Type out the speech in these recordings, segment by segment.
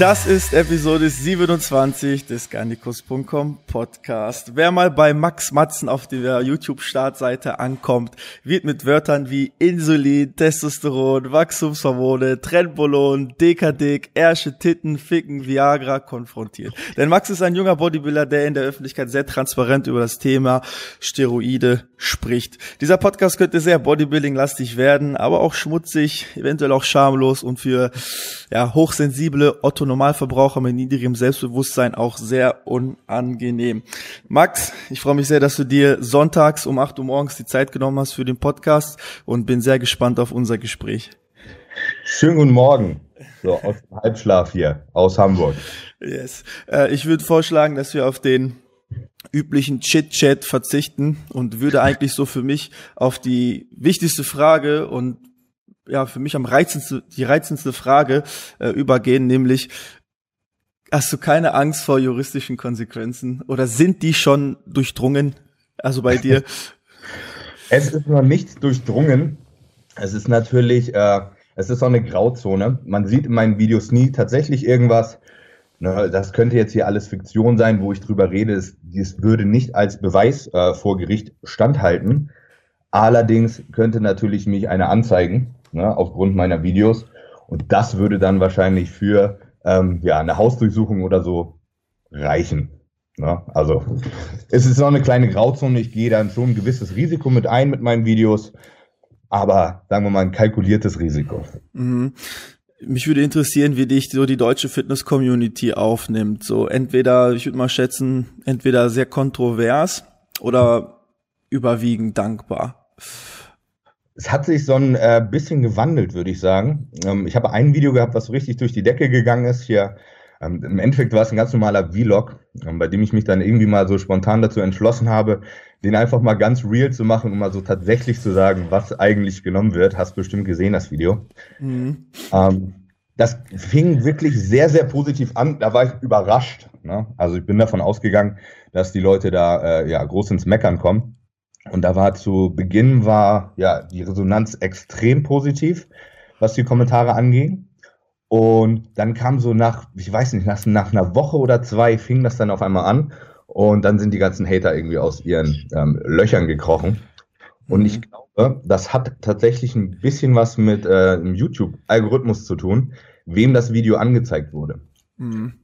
Das ist Episode 27 des Garnikus.com Podcast. Wer mal bei Max Matzen auf der YouTube-Startseite ankommt, wird mit Wörtern wie Insulin, Testosteron, Wachstumshormone, Trendbolon, Dekadik, Ärsche, Titten, Ficken, Viagra konfrontiert. Denn Max ist ein junger Bodybuilder, der in der Öffentlichkeit sehr transparent über das Thema Steroide spricht. Dieser Podcast könnte sehr Bodybuilding-lastig werden, aber auch schmutzig, eventuell auch schamlos und für ja, hochsensible Otto Normalverbraucher mit niedrigem Selbstbewusstsein auch sehr unangenehm. Max, ich freue mich sehr, dass du dir sonntags um 8 Uhr morgens die Zeit genommen hast für den Podcast und bin sehr gespannt auf unser Gespräch. Schönen guten Morgen. So, aus dem Halbschlaf hier, aus Hamburg. Yes. Äh, ich würde vorschlagen, dass wir auf den üblichen Chit-Chat verzichten und würde eigentlich so für mich auf die wichtigste Frage und ja für mich am reizendste, die reizendste Frage äh, übergehen, nämlich hast du keine Angst vor juristischen Konsequenzen oder sind die schon durchdrungen? Also bei dir? es ist noch nicht durchdrungen. Es ist natürlich, äh, es ist auch eine Grauzone. Man sieht in meinen Videos nie tatsächlich irgendwas. Ne, das könnte jetzt hier alles Fiktion sein, wo ich drüber rede. Es, es würde nicht als Beweis äh, vor Gericht standhalten. Allerdings könnte natürlich mich einer anzeigen ne, aufgrund meiner Videos. Und das würde dann wahrscheinlich für ähm, ja, eine Hausdurchsuchung oder so reichen. Ne? Also es ist noch eine kleine Grauzone. Ich gehe dann schon ein gewisses Risiko mit ein mit meinen Videos, aber sagen wir mal ein kalkuliertes Risiko. Mhm. Mich würde interessieren, wie dich so die deutsche Fitness-Community aufnimmt. So entweder, ich würde mal schätzen, entweder sehr kontrovers oder überwiegend dankbar es hat sich so ein äh, bisschen gewandelt, würde ich sagen. Ähm, ich habe ein Video gehabt, was so richtig durch die Decke gegangen ist. Hier, ähm, Im Endeffekt war es ein ganz normaler Vlog, ähm, bei dem ich mich dann irgendwie mal so spontan dazu entschlossen habe, den einfach mal ganz real zu machen, um mal so tatsächlich zu sagen, was eigentlich genommen wird. Hast bestimmt gesehen, das Video. Mhm. Ähm, das fing wirklich sehr, sehr positiv an. Da war ich überrascht. Ne? Also ich bin davon ausgegangen, dass die Leute da äh, ja groß ins Meckern kommen. Und da war zu Beginn war ja die Resonanz extrem positiv, was die Kommentare anging. Und dann kam so nach, ich weiß nicht, nach, nach einer Woche oder zwei fing das dann auf einmal an. Und dann sind die ganzen Hater irgendwie aus ihren ähm, Löchern gekrochen. Und ich mhm. glaube, das hat tatsächlich ein bisschen was mit äh, einem YouTube-Algorithmus zu tun, wem das Video angezeigt wurde. Mhm.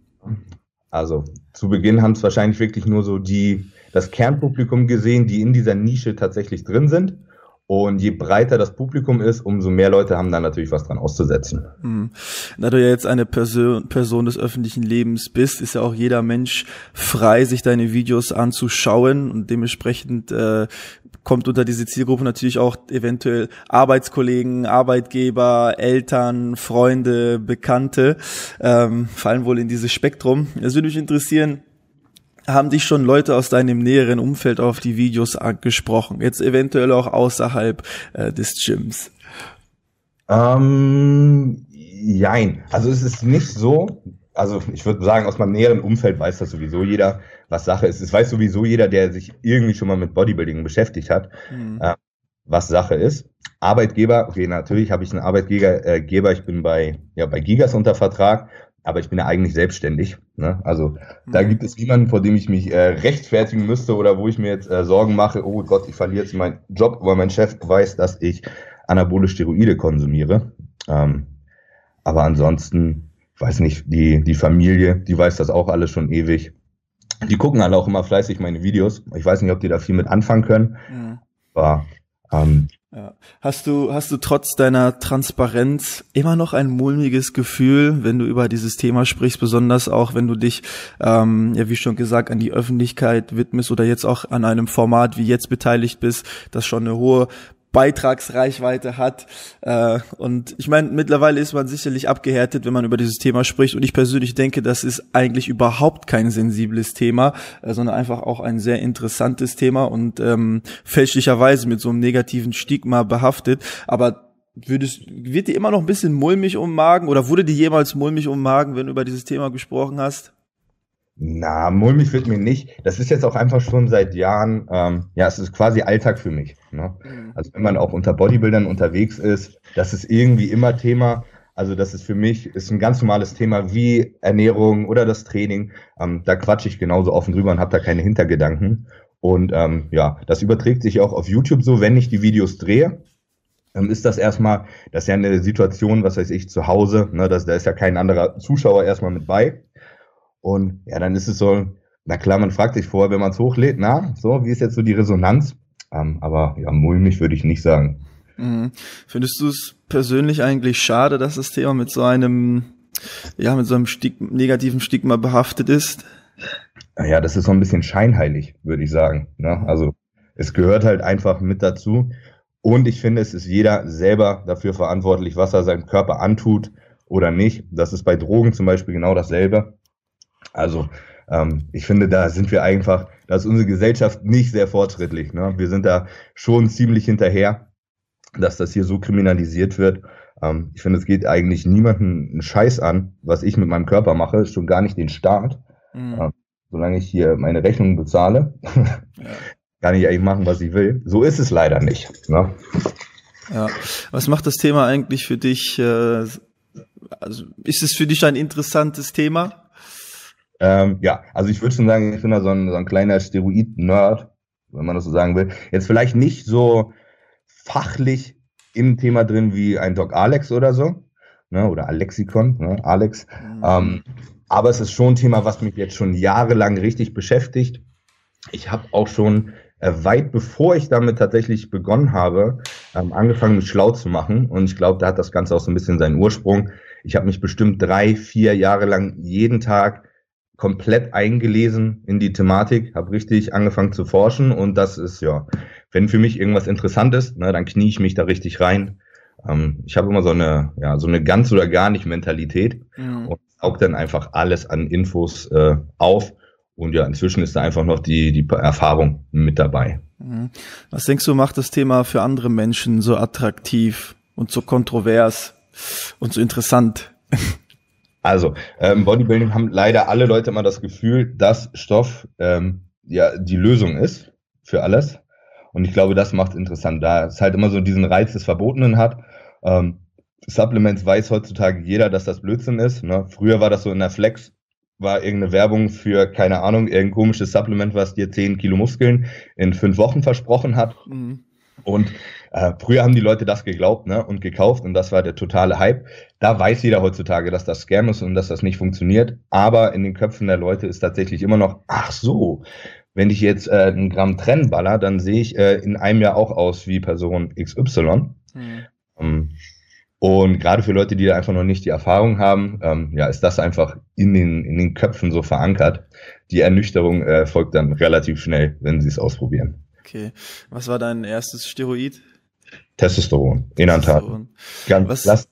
Also zu Beginn haben es wahrscheinlich wirklich nur so die das Kernpublikum gesehen, die in dieser Nische tatsächlich drin sind. Und je breiter das Publikum ist, umso mehr Leute haben da natürlich was dran auszusetzen. Mhm. Da du ja jetzt eine Person, Person des öffentlichen Lebens bist, ist ja auch jeder Mensch frei, sich deine Videos anzuschauen und dementsprechend äh, kommt unter diese Zielgruppe natürlich auch eventuell Arbeitskollegen, Arbeitgeber, Eltern, Freunde, Bekannte, ähm, fallen wohl in dieses Spektrum. Es würde mich interessieren, haben dich schon Leute aus deinem näheren Umfeld auf die Videos angesprochen? Jetzt eventuell auch außerhalb äh, des Gyms? Ähm, jein. Also es ist nicht so, also ich würde sagen, aus meinem näheren Umfeld weiß das sowieso jeder, was Sache ist. Es weiß sowieso jeder, der sich irgendwie schon mal mit Bodybuilding beschäftigt hat, mhm. äh, was Sache ist. Arbeitgeber, okay, natürlich habe ich einen Arbeitgeber, äh, ich bin bei, ja, bei Gigas unter Vertrag aber ich bin ja eigentlich selbstständig. Ne? Also da gibt es niemanden, vor dem ich mich äh, rechtfertigen müsste oder wo ich mir jetzt äh, Sorgen mache, oh Gott, ich verliere jetzt meinen Job, weil mein Chef weiß, dass ich anabole Steroide konsumiere. Ähm, aber ansonsten, weiß nicht, die, die Familie, die weiß das auch alles schon ewig. Die gucken alle auch immer fleißig meine Videos. Ich weiß nicht, ob die da viel mit anfangen können. Mhm. Aber ähm, Ja. Hast du, hast du trotz deiner Transparenz immer noch ein mulmiges Gefühl, wenn du über dieses Thema sprichst, besonders auch, wenn du dich, ähm, ja, wie schon gesagt, an die Öffentlichkeit widmest oder jetzt auch an einem Format wie jetzt beteiligt bist, das schon eine hohe Beitragsreichweite hat. Äh, und ich meine, mittlerweile ist man sicherlich abgehärtet, wenn man über dieses Thema spricht. Und ich persönlich denke, das ist eigentlich überhaupt kein sensibles Thema, äh, sondern einfach auch ein sehr interessantes Thema und ähm, fälschlicherweise mit so einem negativen Stigma behaftet. Aber würdest, wird dir immer noch ein bisschen mulmig um Magen oder wurde dir jemals mulmig um Magen, wenn du über dieses Thema gesprochen hast? Na, mulmig wird mir nicht. Das ist jetzt auch einfach schon seit Jahren, ähm, ja, es ist quasi Alltag für mich. Ne? Mhm. Also wenn man auch unter Bodybuildern unterwegs ist, das ist irgendwie immer Thema. Also das ist für mich ist ein ganz normales Thema wie Ernährung oder das Training. Ähm, da quatsche ich genauso offen drüber und habe da keine Hintergedanken. Und ähm, ja, das überträgt sich auch auf YouTube so, wenn ich die Videos drehe. Ähm, ist das erstmal, das ist ja eine Situation, was weiß ich, zu Hause, ne, das, da ist ja kein anderer Zuschauer erstmal mit bei. Und ja, dann ist es so, na klar, man fragt sich vorher, wenn man es hochlädt, na, so, wie ist jetzt so die Resonanz? Ähm, aber ja, mulmig würde ich nicht sagen. Mhm. Findest du es persönlich eigentlich schade, dass das Thema mit so einem, ja, mit so einem Stig negativen Stigma behaftet ist? Ja, das ist so ein bisschen scheinheilig, würde ich sagen. Ne? Also es gehört halt einfach mit dazu. Und ich finde, es ist jeder selber dafür verantwortlich, was er seinem Körper antut oder nicht. Das ist bei Drogen zum Beispiel genau dasselbe. Also ähm, ich finde, da sind wir einfach, da ist unsere Gesellschaft nicht sehr fortschrittlich. Ne? Wir sind da schon ziemlich hinterher, dass das hier so kriminalisiert wird. Ähm, ich finde, es geht eigentlich niemanden einen Scheiß an, was ich mit meinem Körper mache, schon gar nicht den Staat. Mhm. Ähm, solange ich hier meine Rechnungen bezahle, ja. kann ich eigentlich machen, was ich will. So ist es leider nicht. Ne? Ja. Was macht das Thema eigentlich für dich? Äh, also ist es für dich ein interessantes Thema? Ähm, ja, also ich würde schon sagen, ich bin da so ein, so ein kleiner Steroid-Nerd, wenn man das so sagen will. Jetzt vielleicht nicht so fachlich im Thema drin wie ein Doc Alex oder so, ne, oder Alexikon, ne, Alex. Mhm. Ähm, aber es ist schon ein Thema, was mich jetzt schon jahrelang richtig beschäftigt. Ich habe auch schon äh, weit bevor ich damit tatsächlich begonnen habe, ähm, angefangen, mich schlau zu machen. Und ich glaube, da hat das Ganze auch so ein bisschen seinen Ursprung. Ich habe mich bestimmt drei, vier Jahre lang jeden Tag komplett eingelesen in die Thematik, habe richtig angefangen zu forschen und das ist ja, wenn für mich irgendwas interessant ist, ne, dann knie ich mich da richtig rein. Ähm, ich habe immer so eine, ja, so eine ganz oder gar nicht Mentalität mhm. und saug dann einfach alles an Infos äh, auf. Und ja, inzwischen ist da einfach noch die, die Erfahrung mit dabei. Mhm. Was denkst du, macht das Thema für andere Menschen so attraktiv und so kontrovers und so interessant? Also, ähm, Bodybuilding haben leider alle Leute immer das Gefühl, dass Stoff ähm, ja die Lösung ist für alles. Und ich glaube, das macht es interessant, da es halt immer so diesen Reiz des Verbotenen hat. Ähm, Supplements weiß heutzutage jeder, dass das Blödsinn ist. Ne? Früher war das so in der Flex, war irgendeine Werbung für, keine Ahnung, irgendein komisches Supplement, was dir 10 Kilo Muskeln in fünf Wochen versprochen hat. Mhm. Und äh, früher haben die Leute das geglaubt ne, und gekauft und das war der totale Hype. Da weiß jeder heutzutage, dass das Scam ist und dass das nicht funktioniert. Aber in den Köpfen der Leute ist tatsächlich immer noch, ach so, wenn ich jetzt äh, einen Gramm Trenn baller, dann sehe ich äh, in einem Jahr auch aus wie Person XY. Mhm. Um, und gerade für Leute, die da einfach noch nicht die Erfahrung haben, ähm, ja, ist das einfach in den, in den Köpfen so verankert. Die Ernüchterung äh, folgt dann relativ schnell, wenn sie es ausprobieren. Okay. Was war dein erstes Steroid? Testosteron, Inantat. Ganz was.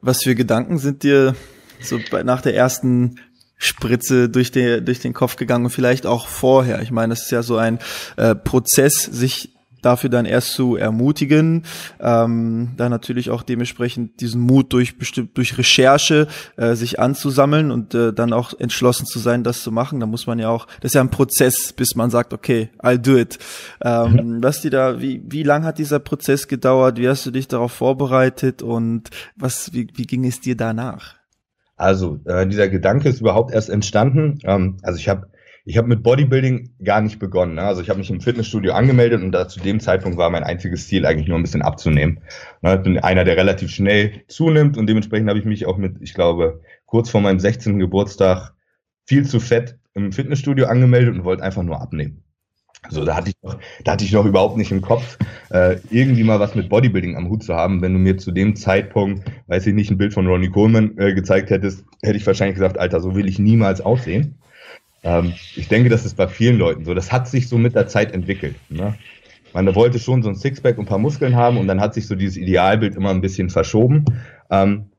Was für Gedanken sind dir so bei, nach der ersten Spritze durch, den durch den Kopf gegangen und vielleicht auch vorher? Ich meine, es ist ja so ein äh, Prozess, sich dafür dann erst zu ermutigen, ähm, dann natürlich auch dementsprechend diesen Mut durch bestimmt durch Recherche äh, sich anzusammeln und äh, dann auch entschlossen zu sein, das zu machen. Da muss man ja auch, das ist ja ein Prozess, bis man sagt, okay, I'll do it. Ähm. Was die da, wie wie lang hat dieser Prozess gedauert? Wie hast du dich darauf vorbereitet und was wie, wie ging es dir danach? Also äh, dieser Gedanke ist überhaupt erst entstanden. Ähm, also ich habe ich habe mit Bodybuilding gar nicht begonnen. Ne? Also ich habe mich im Fitnessstudio angemeldet und da zu dem Zeitpunkt war mein einziges Ziel eigentlich nur ein bisschen abzunehmen. Ne? Ich bin einer, der relativ schnell zunimmt und dementsprechend habe ich mich auch mit, ich glaube, kurz vor meinem 16. Geburtstag viel zu fett im Fitnessstudio angemeldet und wollte einfach nur abnehmen. So, da hatte ich noch, da hatte ich noch überhaupt nicht im Kopf, äh, irgendwie mal was mit Bodybuilding am Hut zu haben. Wenn du mir zu dem Zeitpunkt, weiß ich nicht, ein Bild von Ronnie Coleman äh, gezeigt hättest, hätte ich wahrscheinlich gesagt, Alter, so will ich niemals aussehen. Ähm, ich denke, das ist bei vielen Leuten so. Das hat sich so mit der Zeit entwickelt. Ne? Man wollte schon so ein Sixpack und ein paar Muskeln haben und dann hat sich so dieses Idealbild immer ein bisschen verschoben, ähm,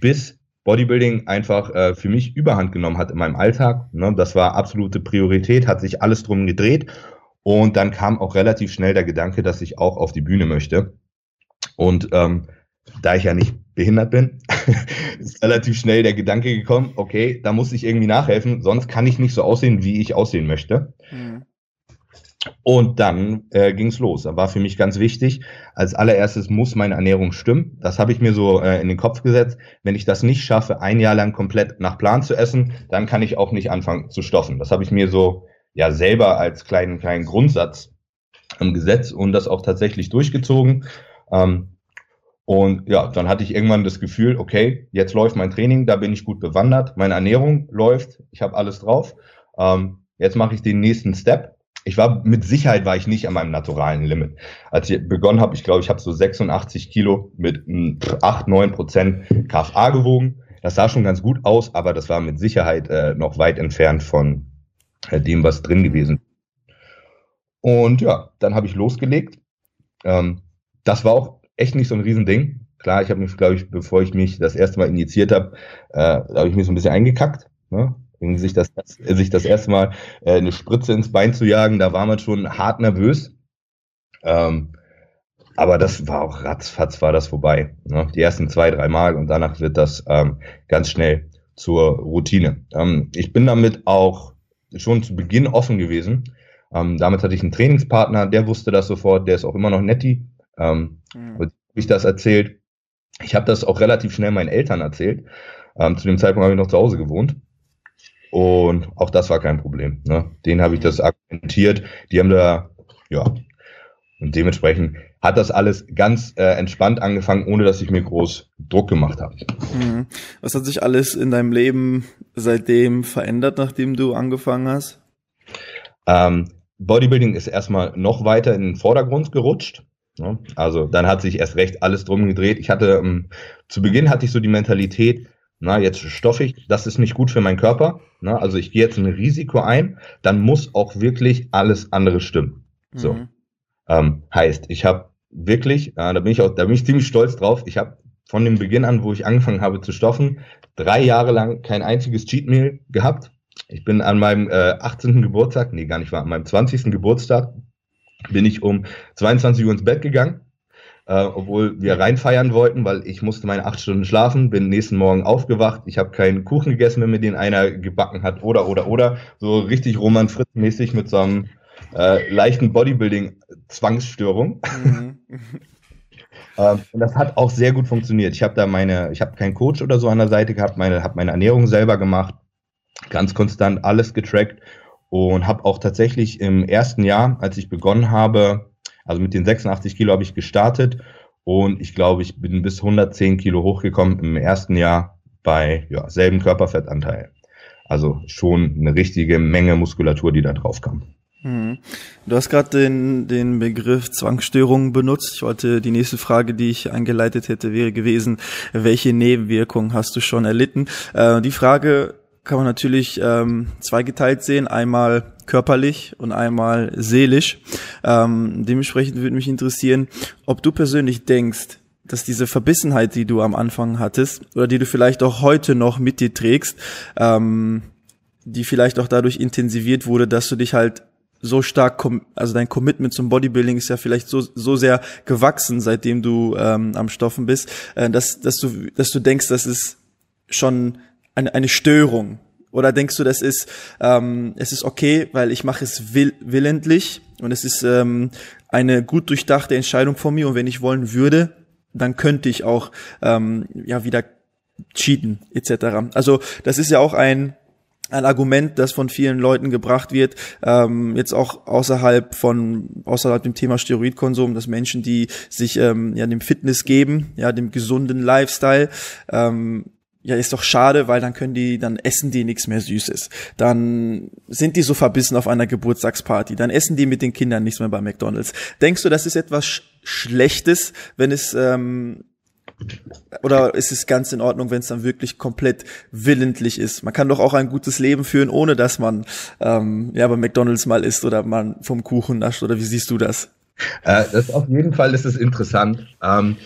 bis Bodybuilding einfach äh, für mich Überhand genommen hat in meinem Alltag. Ne? Das war absolute Priorität, hat sich alles drum gedreht. Und dann kam auch relativ schnell der Gedanke, dass ich auch auf die Bühne möchte. Und ähm, da ich ja nicht behindert bin, ist relativ schnell der Gedanke gekommen, okay, da muss ich irgendwie nachhelfen, sonst kann ich nicht so aussehen, wie ich aussehen möchte. Mhm. Und dann äh, ging es los. Da war für mich ganz wichtig, als allererstes muss meine Ernährung stimmen. Das habe ich mir so äh, in den Kopf gesetzt. Wenn ich das nicht schaffe, ein Jahr lang komplett nach Plan zu essen, dann kann ich auch nicht anfangen zu stoffen. Das habe ich mir so ja selber als kleinen, kleinen Grundsatz im Gesetz und das auch tatsächlich durchgezogen. Ähm, und ja, dann hatte ich irgendwann das Gefühl, okay, jetzt läuft mein Training, da bin ich gut bewandert, meine Ernährung läuft, ich habe alles drauf. Ähm, jetzt mache ich den nächsten Step ich war mit Sicherheit war ich nicht an meinem naturalen Limit. Als ich begonnen habe, ich glaube, ich habe so 86 Kilo mit 8, 9 Prozent KFA gewogen. Das sah schon ganz gut aus, aber das war mit Sicherheit äh, noch weit entfernt von äh, dem, was drin gewesen. Und ja, dann habe ich losgelegt. Ähm, das war auch echt nicht so ein Riesending. Klar, ich habe mich, glaube ich, bevor ich mich das erste Mal injiziert habe, äh, habe ich mich so ein bisschen eingekackt. Ne? sich das, sich das erste Mal äh, eine Spritze ins Bein zu jagen, da war man schon hart nervös. Ähm, aber das war auch ratzfatz war das vorbei. Ne? Die ersten zwei, drei Mal und danach wird das ähm, ganz schnell zur Routine. Ähm, ich bin damit auch schon zu Beginn offen gewesen. Ähm, damit hatte ich einen Trainingspartner, der wusste das sofort, der ist auch immer noch netti. Ähm, mhm. Habe ich das erzählt. Ich habe das auch relativ schnell meinen Eltern erzählt. Ähm, zu dem Zeitpunkt habe ich noch zu Hause gewohnt. Und auch das war kein Problem. Ne? Den habe ich das argumentiert. Die haben da, ja, und dementsprechend hat das alles ganz äh, entspannt angefangen, ohne dass ich mir groß Druck gemacht habe. Mhm. Was hat sich alles in deinem Leben seitdem verändert, nachdem du angefangen hast? Ähm, Bodybuilding ist erstmal noch weiter in den Vordergrund gerutscht. Ne? Also dann hat sich erst recht alles drum gedreht. Ich hatte ähm, zu Beginn hatte ich so die Mentalität, na, jetzt stoffig, das ist nicht gut für meinen Körper. Na, also ich gehe jetzt ein Risiko ein, dann muss auch wirklich alles andere stimmen. So. Mhm. Ähm, heißt, ich habe wirklich, äh, da bin ich auch, da bin ich ziemlich stolz drauf, ich habe von dem Beginn an, wo ich angefangen habe zu stoffen, drei Jahre lang kein einziges Cheat Meal gehabt. Ich bin an meinem äh, 18. Geburtstag, nee, gar nicht war, an meinem 20. Geburtstag, bin ich um 22 Uhr ins Bett gegangen äh, obwohl wir reinfeiern wollten, weil ich musste meine acht Stunden schlafen, bin nächsten Morgen aufgewacht, ich habe keinen Kuchen gegessen, wenn mir den einer gebacken hat oder oder oder so richtig Roman Fritz mäßig mit so einem äh, leichten Bodybuilding-Zwangsstörung. Mhm. ähm, und das hat auch sehr gut funktioniert. Ich habe da meine, ich habe keinen Coach oder so an der Seite gehabt, meine, habe meine Ernährung selber gemacht, ganz konstant alles getrackt und habe auch tatsächlich im ersten Jahr, als ich begonnen habe, also mit den 86 Kilo habe ich gestartet und ich glaube, ich bin bis 110 Kilo hochgekommen im ersten Jahr bei ja, selben Körperfettanteil. Also schon eine richtige Menge Muskulatur, die da drauf kam. Hm. Du hast gerade den, den Begriff Zwangsstörung benutzt. Ich wollte, die nächste Frage, die ich eingeleitet hätte, wäre gewesen, welche Nebenwirkungen hast du schon erlitten? Äh, die Frage kann man natürlich ähm, zweigeteilt sehen, einmal körperlich und einmal seelisch. Ähm, dementsprechend würde mich interessieren, ob du persönlich denkst, dass diese Verbissenheit, die du am Anfang hattest, oder die du vielleicht auch heute noch mit dir trägst, ähm, die vielleicht auch dadurch intensiviert wurde, dass du dich halt so stark, also dein Commitment zum Bodybuilding ist ja vielleicht so, so sehr gewachsen, seitdem du ähm, am Stoffen bist, äh, dass, dass, du, dass du denkst, das ist schon eine, eine Störung? Oder denkst du, das ist, ähm, es ist okay, weil ich mache es will, willentlich und es ist ähm, eine gut durchdachte Entscheidung von mir und wenn ich wollen würde, dann könnte ich auch ähm, ja wieder cheaten etc. Also das ist ja auch ein ein Argument, das von vielen Leuten gebracht wird, ähm, jetzt auch außerhalb von außerhalb dem Thema Steroidkonsum, dass Menschen, die sich ähm, ja dem Fitness geben, ja dem gesunden Lifestyle, ähm, ja, ist doch schade, weil dann können die, dann essen die nichts mehr Süßes. Dann sind die so verbissen auf einer Geburtstagsparty. Dann essen die mit den Kindern nichts mehr bei McDonalds. Denkst du, das ist etwas Sch Schlechtes, wenn es, ähm, oder ist es ganz in Ordnung, wenn es dann wirklich komplett willentlich ist? Man kann doch auch ein gutes Leben führen, ohne dass man, ähm, ja, bei McDonalds mal isst oder man vom Kuchen nascht, oder wie siehst du das? Äh, das auf jeden Fall ist es interessant. Ähm,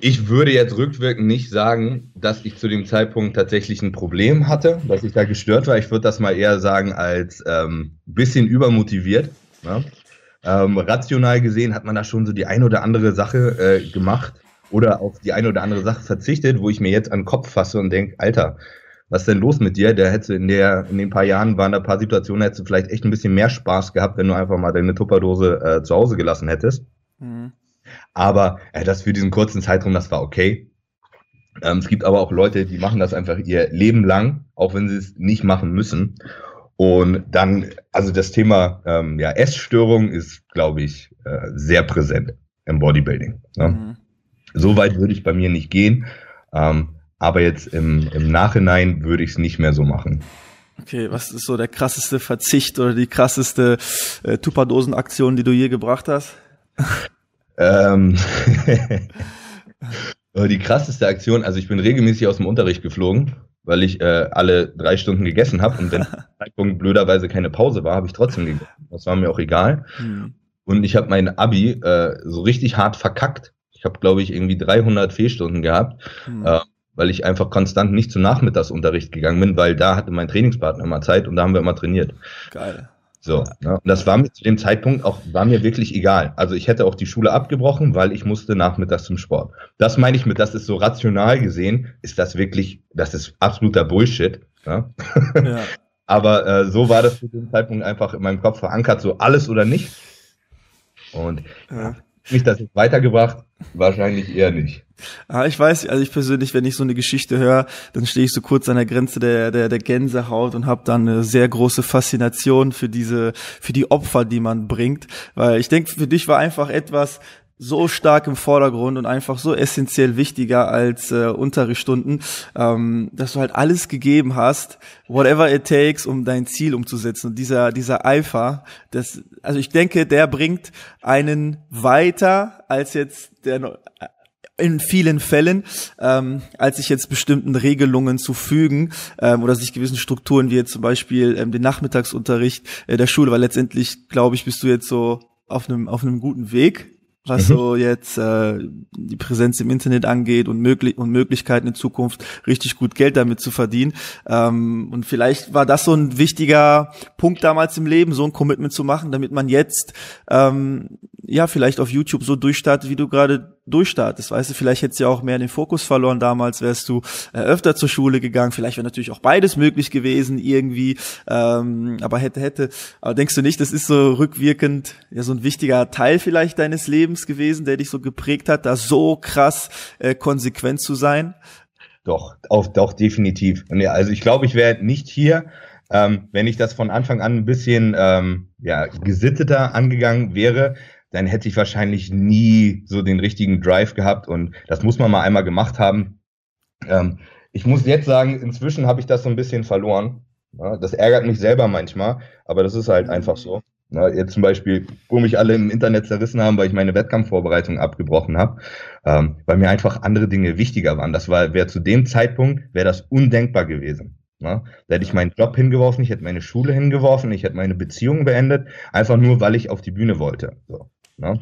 ich würde jetzt rückwirkend nicht sagen, dass ich zu dem Zeitpunkt tatsächlich ein Problem hatte, dass ich da gestört war. Ich würde das mal eher sagen als ähm, bisschen übermotiviert. Ne? Ähm, rational gesehen hat man da schon so die ein oder andere Sache äh, gemacht oder auf die eine oder andere Sache verzichtet, wo ich mir jetzt an den Kopf fasse und denke, Alter, was denn los mit dir? Der hätte in der, in den paar Jahren waren da ein paar Situationen, hättest du vielleicht echt ein bisschen mehr Spaß gehabt, wenn du einfach mal deine Tupperdose äh, zu Hause gelassen hättest. Mhm. Aber äh, das für diesen kurzen Zeitraum, das war okay. Ähm, es gibt aber auch Leute, die machen das einfach ihr Leben lang, auch wenn sie es nicht machen müssen. Und dann, also das Thema ähm, ja, Essstörung ist, glaube ich, äh, sehr präsent im Bodybuilding. Ne? Mhm. So weit würde ich bei mir nicht gehen. Ähm, aber jetzt im, im Nachhinein würde ich es nicht mehr so machen. Okay, was ist so der krasseste Verzicht oder die krasseste äh, Tupperdosen-Aktion, die du je gebracht hast? Ähm, die krasseste Aktion, also ich bin regelmäßig aus dem Unterricht geflogen, weil ich äh, alle drei Stunden gegessen habe und wenn Zeitpunkt blöderweise keine Pause war, habe ich trotzdem gegessen. Das war mir auch egal. Hm. Und ich habe mein Abi äh, so richtig hart verkackt. Ich habe, glaube ich, irgendwie 300 Fehlstunden gehabt, hm. äh, weil ich einfach konstant nicht zum Nachmittagsunterricht gegangen bin, weil da hatte mein Trainingspartner immer Zeit und da haben wir immer trainiert. Geil. So, ne? und das war mir zu dem Zeitpunkt auch, war mir wirklich egal. Also ich hätte auch die Schule abgebrochen, weil ich musste nachmittags zum Sport. Das meine ich mit, das ist so rational gesehen, ist das wirklich, das ist absoluter Bullshit. Ne? Ja. Aber äh, so war das zu dem Zeitpunkt einfach in meinem Kopf verankert, so alles oder nicht. Und ja. Mich das weitergebracht, wahrscheinlich eher nicht. Ah, ich weiß, also ich persönlich, wenn ich so eine Geschichte höre, dann stehe ich so kurz an der Grenze der, der, der Gänsehaut und habe dann eine sehr große Faszination für diese, für die Opfer, die man bringt. Weil ich denke, für dich war einfach etwas so stark im Vordergrund und einfach so essentiell wichtiger als äh, Unterrichtsstunden, ähm, dass du halt alles gegeben hast, whatever it takes, um dein Ziel umzusetzen. Und dieser, dieser Eifer, das, also ich denke, der bringt einen weiter als jetzt der in vielen Fällen, ähm, als sich jetzt bestimmten Regelungen zu fügen ähm, oder sich gewissen Strukturen wie jetzt zum Beispiel ähm, den Nachmittagsunterricht äh, der Schule, weil letztendlich, glaube ich, bist du jetzt so auf einem auf einem guten Weg, was mhm. so jetzt äh, die Präsenz im Internet angeht und, möglich und Möglichkeiten in Zukunft richtig gut Geld damit zu verdienen. Ähm, und vielleicht war das so ein wichtiger Punkt damals im Leben, so ein Commitment zu machen, damit man jetzt ähm, ja vielleicht auf YouTube so durchstartet, wie du gerade durchstartest. Weißt du, vielleicht hättest du ja auch mehr den Fokus verloren damals, wärst du äh, öfter zur Schule gegangen. Vielleicht wäre natürlich auch beides möglich gewesen irgendwie, ähm, aber hätte, hätte. Aber denkst du nicht, das ist so rückwirkend ja so ein wichtiger Teil vielleicht deines Lebens gewesen, der dich so geprägt hat, da so krass äh, konsequent zu sein? Doch, auch, doch, definitiv. Ja, also ich glaube, ich wäre nicht hier, ähm, wenn ich das von Anfang an ein bisschen ähm, ja, gesitteter angegangen wäre, dann hätte ich wahrscheinlich nie so den richtigen Drive gehabt und das muss man mal einmal gemacht haben. Ähm, ich muss jetzt sagen, inzwischen habe ich das so ein bisschen verloren. Ja, das ärgert mich selber manchmal, aber das ist halt einfach so. Ja, jetzt zum Beispiel, wo mich alle im Internet zerrissen haben, weil ich meine Wettkampfvorbereitung abgebrochen habe, ähm, weil mir einfach andere Dinge wichtiger waren. Das war, wäre zu dem Zeitpunkt, wäre das undenkbar gewesen. Ne? Da hätte ich meinen Job hingeworfen, ich hätte meine Schule hingeworfen, ich hätte meine Beziehung beendet, einfach nur, weil ich auf die Bühne wollte. So. Ne?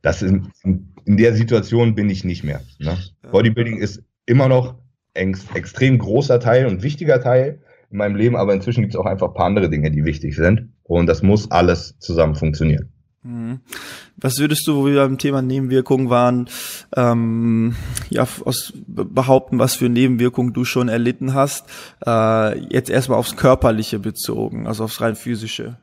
Das in, in der Situation bin ich nicht mehr. Ne? Bodybuilding ist immer noch ein extrem großer Teil und wichtiger Teil in meinem Leben, aber inzwischen gibt es auch einfach ein paar andere Dinge, die wichtig sind. Und das muss alles zusammen funktionieren. Mhm. Was würdest du, wo wir beim Thema Nebenwirkungen waren, ähm, ja, aus behaupten, was für Nebenwirkungen du schon erlitten hast, äh, jetzt erstmal aufs Körperliche bezogen, also aufs rein physische?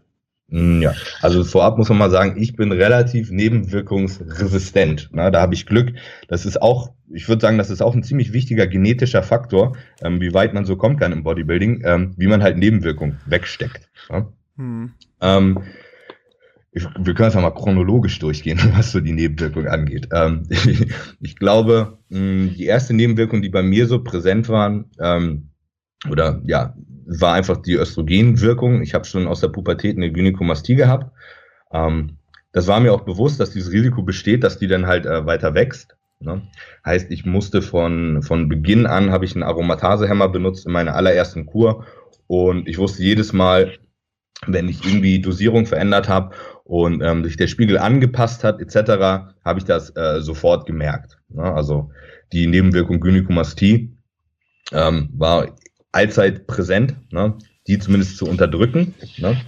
Hm, ja, also vorab muss man mal sagen, ich bin relativ nebenwirkungsresistent. Na, da habe ich Glück. Das ist auch, ich würde sagen, das ist auch ein ziemlich wichtiger genetischer Faktor, ähm, wie weit man so kommen kann im Bodybuilding, ähm, wie man halt Nebenwirkungen wegsteckt. Ja? Hm. Ähm, wir können einfach mal chronologisch durchgehen, was so die Nebenwirkung angeht. Ähm, ich, ich, glaube, mh, die erste Nebenwirkung, die bei mir so präsent waren, ähm, oder ja, war einfach die Östrogenwirkung. Ich habe schon aus der Pubertät eine Gynäkomastie gehabt. Ähm, das war mir auch bewusst, dass dieses Risiko besteht, dass die dann halt äh, weiter wächst. Ne? Heißt, ich musste von, von Beginn an, habe ich einen Aromatasehemmer benutzt in meiner allerersten Kur und ich wusste jedes Mal, wenn ich irgendwie Dosierung verändert habe und ähm, sich der Spiegel angepasst hat etc., habe ich das äh, sofort gemerkt. Ne? Also die Nebenwirkung Gynäkomastie ähm, war allzeit präsent, ne? die zumindest zu unterdrücken. Ne?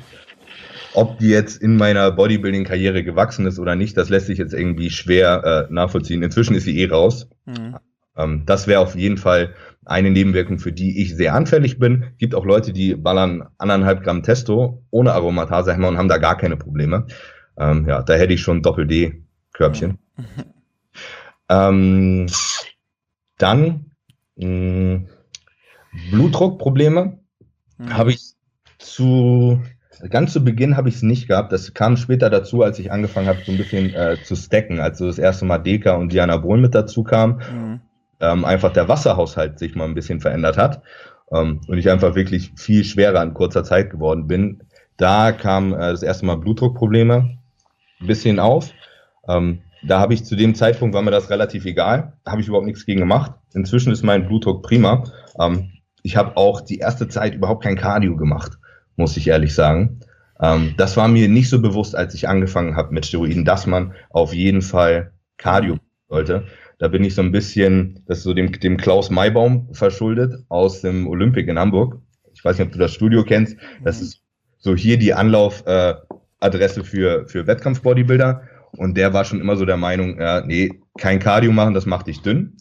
Ob die jetzt in meiner Bodybuilding-Karriere gewachsen ist oder nicht, das lässt sich jetzt irgendwie schwer äh, nachvollziehen. Inzwischen ist sie eh raus. Mhm. Ähm, das wäre auf jeden Fall eine Nebenwirkung, für die ich sehr anfällig bin. Gibt auch Leute, die ballern anderthalb Gramm Testo ohne Aromatasehemmer und haben da gar keine Probleme. Ähm, ja, da hätte ich schon Doppel-D-Körbchen. Mhm. Ähm, dann mh, hm, Blutdruckprobleme mhm. habe ich zu ganz zu Beginn habe ich es nicht gehabt. Das kam später dazu, als ich angefangen habe, so ein bisschen äh, zu stacken, als so das erste Mal Deka und Dianabol mit dazu kam. Mhm. Ähm, einfach der Wasserhaushalt sich mal ein bisschen verändert hat ähm, und ich einfach wirklich viel schwerer in kurzer Zeit geworden bin. Da kam äh, das erste Mal Blutdruckprobleme ein bisschen auf. Ähm, da habe ich zu dem Zeitpunkt, war mir das relativ egal, habe ich überhaupt nichts gegen gemacht. Inzwischen ist mein Blutdruck prima. Ähm, ich habe auch die erste Zeit überhaupt kein Cardio gemacht, muss ich ehrlich sagen. Ähm, das war mir nicht so bewusst, als ich angefangen habe mit Steroiden, dass man auf jeden Fall Cardio sollte. Da bin ich so ein bisschen, das ist so dem, dem Klaus Maibaum verschuldet aus dem Olympic in Hamburg. Ich weiß nicht, ob du das Studio kennst. Das ist so hier die Anlaufadresse äh, für, für Wettkampf-Bodybuilder. Und der war schon immer so der Meinung, ja, nee, kein Cardio machen, das macht dich dünn.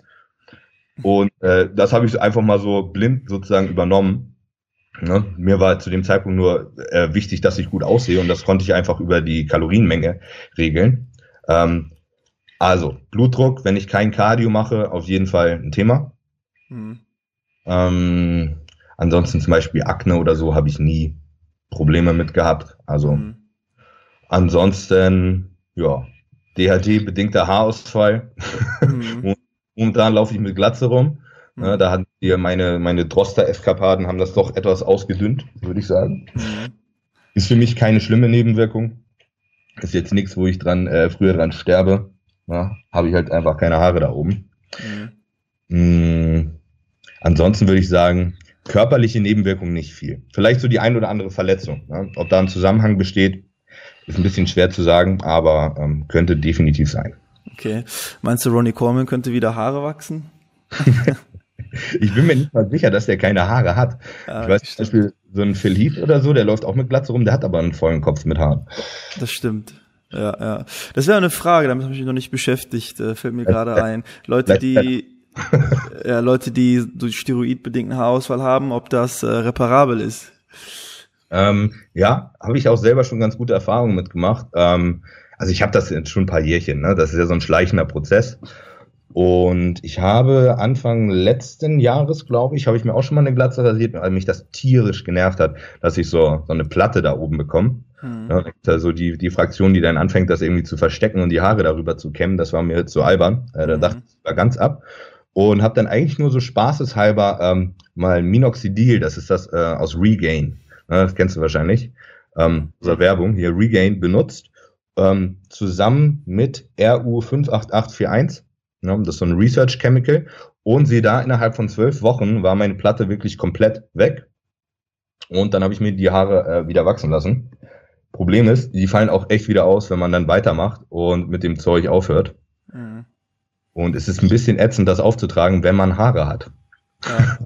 Und äh, das habe ich einfach mal so blind sozusagen übernommen. Ne? Mir war zu dem Zeitpunkt nur äh, wichtig, dass ich gut aussehe und das konnte ich einfach über die Kalorienmenge regeln. Ähm, also Blutdruck, wenn ich kein Cardio mache, auf jeden Fall ein Thema. Mhm. Ähm, ansonsten zum Beispiel Akne oder so habe ich nie Probleme mit gehabt. Also mhm. ansonsten, ja, DHT-bedingter Haarausfall. Mhm. Momentan laufe ich mit Glatze rum. Mhm. Ja, da haben hier meine, meine Droster-Eskapaden haben das doch etwas ausgedünnt, würde ich sagen. Mhm. Ist für mich keine schlimme Nebenwirkung. Ist jetzt nichts, wo ich dran äh, früher dran sterbe. Ja, Habe ich halt einfach keine Haare da oben. Mhm. Mhm. Ansonsten würde ich sagen, körperliche Nebenwirkungen nicht viel. Vielleicht so die ein oder andere Verletzung. Ja? Ob da ein Zusammenhang besteht, ist ein bisschen schwer zu sagen, aber ähm, könnte definitiv sein. Okay. Meinst du, Ronnie Coleman könnte wieder Haare wachsen? ich bin mir nicht mal sicher, dass der keine Haare hat. Ja, ich weiß zum Beispiel, so ein Phil Heath oder so, der läuft auch mit Glatze rum, der hat aber einen vollen Kopf mit Haaren. Das stimmt. Ja, ja. Das wäre eine Frage, damit habe ich mich noch nicht beschäftigt, äh, fällt mir gerade ein. Leute, die ja, Leute, die durch steroidbedingten Haarausfall haben, ob das äh, reparabel ist. Ähm, ja, habe ich auch selber schon ganz gute Erfahrungen mitgemacht. Ähm, also ich habe das jetzt schon ein paar Jährchen, ne? das ist ja so ein schleichender Prozess. Und ich habe Anfang letzten Jahres, glaube ich, habe ich mir auch schon mal eine Glatze rasiert, weil mich das tierisch genervt hat, dass ich so, so eine Platte da oben bekomme. Mhm. Ja, also die, die Fraktion, die dann anfängt, das irgendwie zu verstecken und die Haare darüber zu kämmen, das war mir zu albern. Äh, da mhm. dachte ich, war ganz ab. Und habe dann eigentlich nur so spaßeshalber ähm, mal Minoxidil, das ist das äh, aus Regain, ne, das kennst du wahrscheinlich, ähm, unserer Werbung, hier Regain benutzt ähm, zusammen mit RU58841. Ne, das ist so ein Research Chemical. Und sie da innerhalb von zwölf Wochen war meine Platte wirklich komplett weg. Und dann habe ich mir die Haare äh, wieder wachsen lassen. Problem ist, die fallen auch echt wieder aus, wenn man dann weitermacht und mit dem Zeug aufhört. Mhm. Und es ist ein bisschen ätzend, das aufzutragen, wenn man Haare hat. Ja,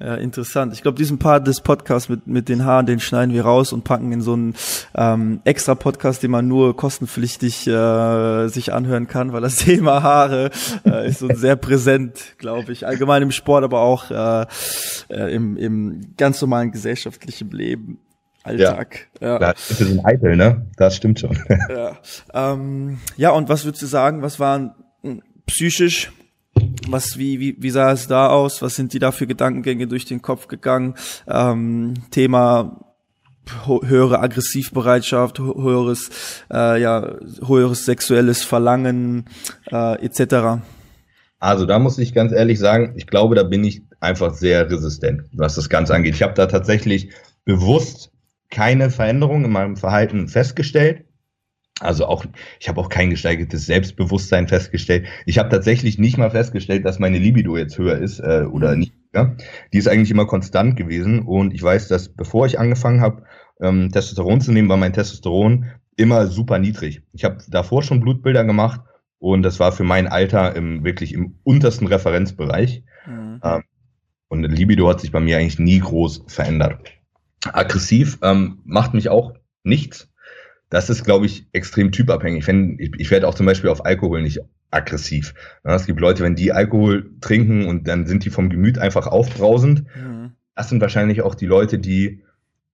ja interessant. Ich glaube, diesen Part des Podcasts mit, mit den Haaren, den schneiden wir raus und packen in so einen ähm, extra Podcast, den man nur kostenpflichtig äh, sich anhören kann, weil das Thema Haare äh, ist so sehr präsent, glaube ich, allgemein im Sport, aber auch äh, äh, im, im ganz normalen gesellschaftlichen Leben. Alltag. Ja, ja. Das ist ein Eitel, ne? Das stimmt schon. ja. Ähm, ja, und was würdest du sagen, was waren psychisch was, wie, wie, wie sah es da aus? Was sind die da für Gedankengänge durch den Kopf gegangen? Ähm, Thema höhere Aggressivbereitschaft, höheres, äh, ja, höheres sexuelles Verlangen äh, etc. Also da muss ich ganz ehrlich sagen, ich glaube, da bin ich einfach sehr resistent, was das Ganze angeht. Ich habe da tatsächlich bewusst keine Veränderung in meinem Verhalten festgestellt. Also auch, ich habe auch kein gesteigertes Selbstbewusstsein festgestellt. Ich habe tatsächlich nicht mal festgestellt, dass meine Libido jetzt höher ist äh, oder mhm. nicht. Ja? Die ist eigentlich immer konstant gewesen. Und ich weiß, dass bevor ich angefangen habe, ähm, Testosteron zu nehmen, war mein Testosteron immer super niedrig. Ich habe davor schon Blutbilder gemacht und das war für mein Alter im, wirklich im untersten Referenzbereich. Mhm. Ähm, und Libido hat sich bei mir eigentlich nie groß verändert. Aggressiv ähm, macht mich auch nichts das ist, glaube ich, extrem typabhängig. Wenn, ich, ich werde auch zum Beispiel auf Alkohol nicht aggressiv. Ja, es gibt Leute, wenn die Alkohol trinken und dann sind die vom Gemüt einfach aufbrausend. Mhm. Das sind wahrscheinlich auch die Leute, die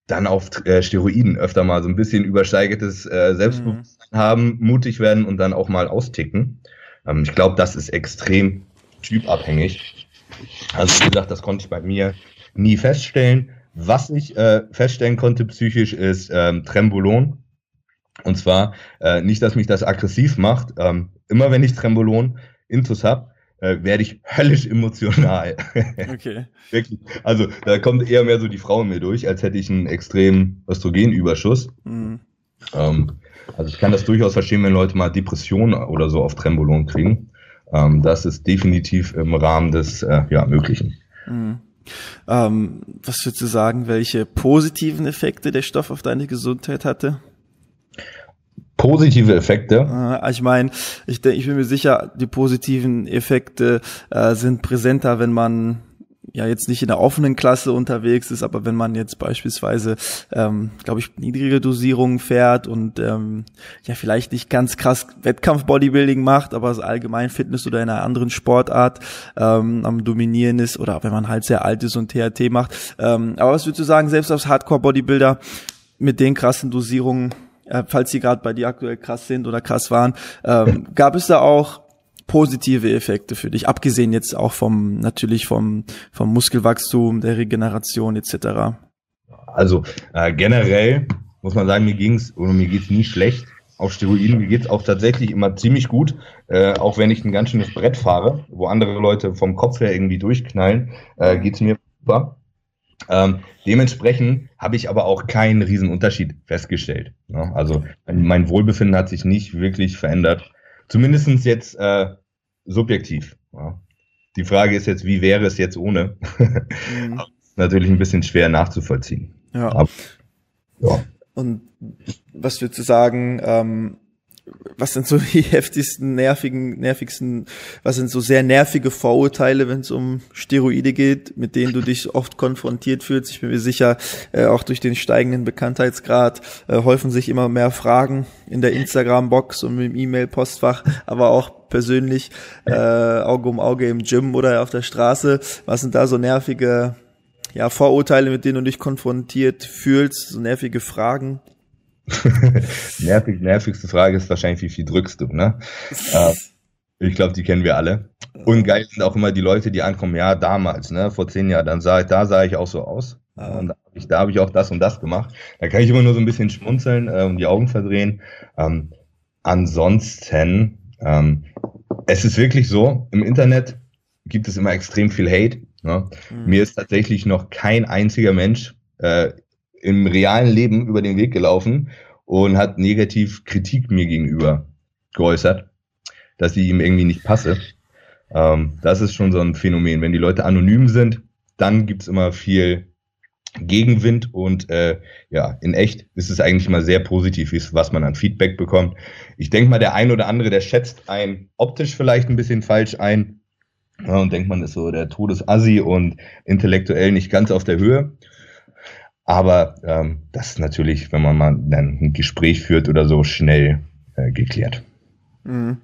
dann auf äh, Steroiden öfter mal so ein bisschen übersteigertes äh, Selbstbewusstsein mhm. haben, mutig werden und dann auch mal austicken. Ähm, ich glaube, das ist extrem typabhängig. Also wie gesagt, das konnte ich bei mir nie feststellen. Was ich äh, feststellen konnte psychisch ist ähm, Trembolon. Und zwar äh, nicht, dass mich das aggressiv macht. Ähm, immer wenn ich Trembolon intus habe, äh, werde ich höllisch emotional. Okay. Wirklich. Also da kommt eher mehr so die Frau in mir durch, als hätte ich einen extremen Östrogenüberschuss. Mhm. Ähm, also ich kann das durchaus verstehen, wenn Leute mal Depressionen oder so auf Trembolon kriegen. Ähm, das ist definitiv im Rahmen des äh, ja, Möglichen. Mhm. Ähm, was würdest du sagen, welche positiven Effekte der Stoff auf deine Gesundheit hatte? positive Effekte? Äh, ich meine, ich, ich bin mir sicher, die positiven Effekte äh, sind präsenter, wenn man ja jetzt nicht in der offenen Klasse unterwegs ist, aber wenn man jetzt beispielsweise, ähm, glaube ich, niedrige Dosierungen fährt und ähm, ja vielleicht nicht ganz krass Wettkampf-Bodybuilding macht, aber allgemein Fitness oder in einer anderen Sportart ähm, am Dominieren ist oder wenn man halt sehr alt ist und THT macht. Ähm, aber was würdest du sagen, selbst als Hardcore-Bodybuilder mit den krassen Dosierungen äh, falls sie gerade bei dir aktuell krass sind oder krass waren, ähm, gab es da auch positive Effekte für dich, abgesehen jetzt auch vom natürlich vom vom Muskelwachstum, der Regeneration etc. Also äh, generell muss man sagen, mir ging's oder mir geht's nie schlecht auf Steroiden. Mir geht's auch tatsächlich immer ziemlich gut, äh, auch wenn ich ein ganz schönes Brett fahre, wo andere Leute vom Kopf her irgendwie durchknallen, äh, geht's mir super. Ähm, dementsprechend habe ich aber auch keinen riesen Unterschied festgestellt. Ne? Also mein Wohlbefinden hat sich nicht wirklich verändert. Zumindestens jetzt äh, subjektiv. Ja. Die Frage ist jetzt, wie wäre es jetzt ohne? Mhm. Natürlich ein bisschen schwer nachzuvollziehen. Ja. Aber, ja. Und was würdest du sagen, ähm, was sind so die heftigsten, nervigen, nervigsten, was sind so sehr nervige Vorurteile, wenn es um Steroide geht, mit denen du dich oft konfrontiert fühlst? Ich bin mir sicher, äh, auch durch den steigenden Bekanntheitsgrad äh, häufen sich immer mehr Fragen in der Instagram-Box und im E-Mail-Postfach, aber auch persönlich äh, Auge um Auge im Gym oder auf der Straße. Was sind da so nervige ja, Vorurteile, mit denen du dich konfrontiert fühlst, so nervige Fragen? Nervig, nervigste Frage ist wahrscheinlich, wie viel drückst du, ne? äh, ich glaube, die kennen wir alle. Und geil sind auch immer die Leute, die ankommen, ja, damals, ne, vor zehn Jahren, dann sah, da sah ich auch so aus. Und da habe ich, da hab ich auch das und das gemacht. Da kann ich immer nur so ein bisschen schmunzeln äh, und die Augen verdrehen. Ähm, ansonsten, ähm, es ist wirklich so, im Internet gibt es immer extrem viel Hate. Ne? Mhm. Mir ist tatsächlich noch kein einziger Mensch äh, im realen Leben über den Weg gelaufen und hat negativ Kritik mir gegenüber geäußert, dass ich ihm irgendwie nicht passe. Ähm, das ist schon so ein Phänomen. Wenn die Leute anonym sind, dann gibt's immer viel Gegenwind und äh, ja, in echt ist es eigentlich immer sehr positiv, was man an Feedback bekommt. Ich denke mal, der ein oder andere, der schätzt ein optisch vielleicht ein bisschen falsch ein ja, und denkt man ist so der Todesassi und intellektuell nicht ganz auf der Höhe. Aber ähm, das ist natürlich, wenn man mal ein Gespräch führt oder so, schnell äh, geklärt. Mhm.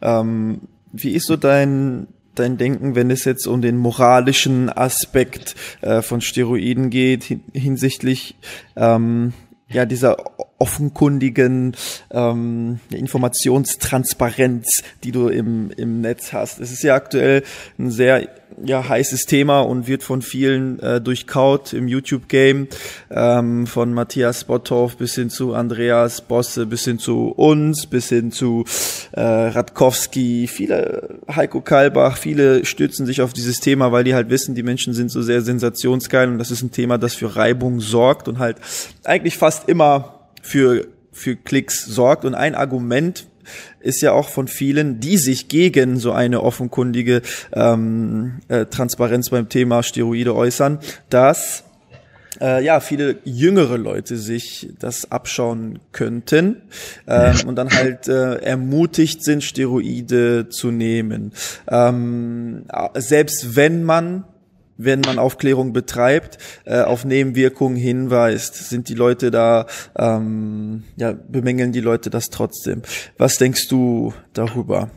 Ähm, wie ist so dein, dein Denken, wenn es jetzt um den moralischen Aspekt äh, von Steroiden geht, hin, hinsichtlich ähm, ja dieser offenkundigen ähm, Informationstransparenz, die du im, im Netz hast. Es ist ja aktuell ein sehr ja, heißes Thema und wird von vielen äh, durchkaut im YouTube-Game, ähm, von Matthias Botthoff bis hin zu Andreas Bosse, bis hin zu uns, bis hin zu äh, Radkowski, viele, Heiko Kalbach, viele stützen sich auf dieses Thema, weil die halt wissen, die Menschen sind so sehr sensationsgeil und das ist ein Thema, das für Reibung sorgt und halt eigentlich fast immer für, für Klicks sorgt. Und ein Argument, ist ja auch von vielen, die sich gegen so eine offenkundige ähm, äh, Transparenz beim Thema Steroide äußern, dass äh, ja, viele jüngere Leute sich das abschauen könnten ähm, und dann halt äh, ermutigt sind, Steroide zu nehmen. Ähm, selbst wenn man wenn man Aufklärung betreibt, äh, auf Nebenwirkungen hinweist, sind die Leute da, ähm, ja, bemängeln die Leute das trotzdem. Was denkst du darüber?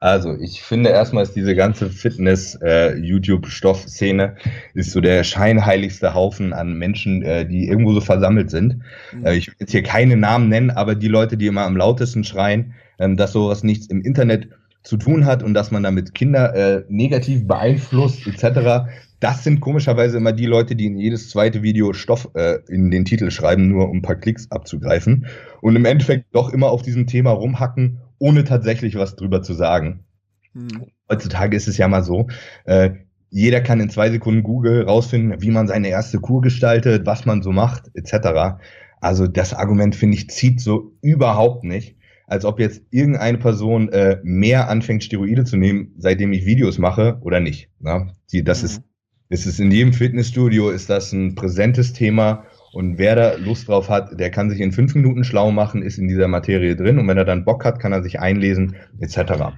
Also, ich finde erstmal ist diese ganze Fitness-YouTube-Stoff-Szene äh, ist so der scheinheiligste Haufen an Menschen, äh, die irgendwo so versammelt sind. Mhm. Äh, ich will jetzt hier keine Namen nennen, aber die Leute, die immer am lautesten schreien, ähm, dass sowas nichts im Internet zu tun hat und dass man damit Kinder äh, negativ beeinflusst etc. Das sind komischerweise immer die Leute, die in jedes zweite Video Stoff äh, in den Titel schreiben, nur um ein paar Klicks abzugreifen und im Endeffekt doch immer auf diesem Thema rumhacken, ohne tatsächlich was drüber zu sagen. Hm. Heutzutage ist es ja mal so, äh, jeder kann in zwei Sekunden Google rausfinden, wie man seine erste Kur gestaltet, was man so macht, etc. Also das Argument, finde ich, zieht so überhaupt nicht als ob jetzt irgendeine Person äh, mehr anfängt, Steroide zu nehmen, seitdem ich Videos mache oder nicht. Ne? Die, das mhm. ist, ist es in jedem Fitnessstudio, ist das ein präsentes Thema und wer da Lust drauf hat, der kann sich in fünf Minuten schlau machen, ist in dieser Materie drin und wenn er dann Bock hat, kann er sich einlesen etc.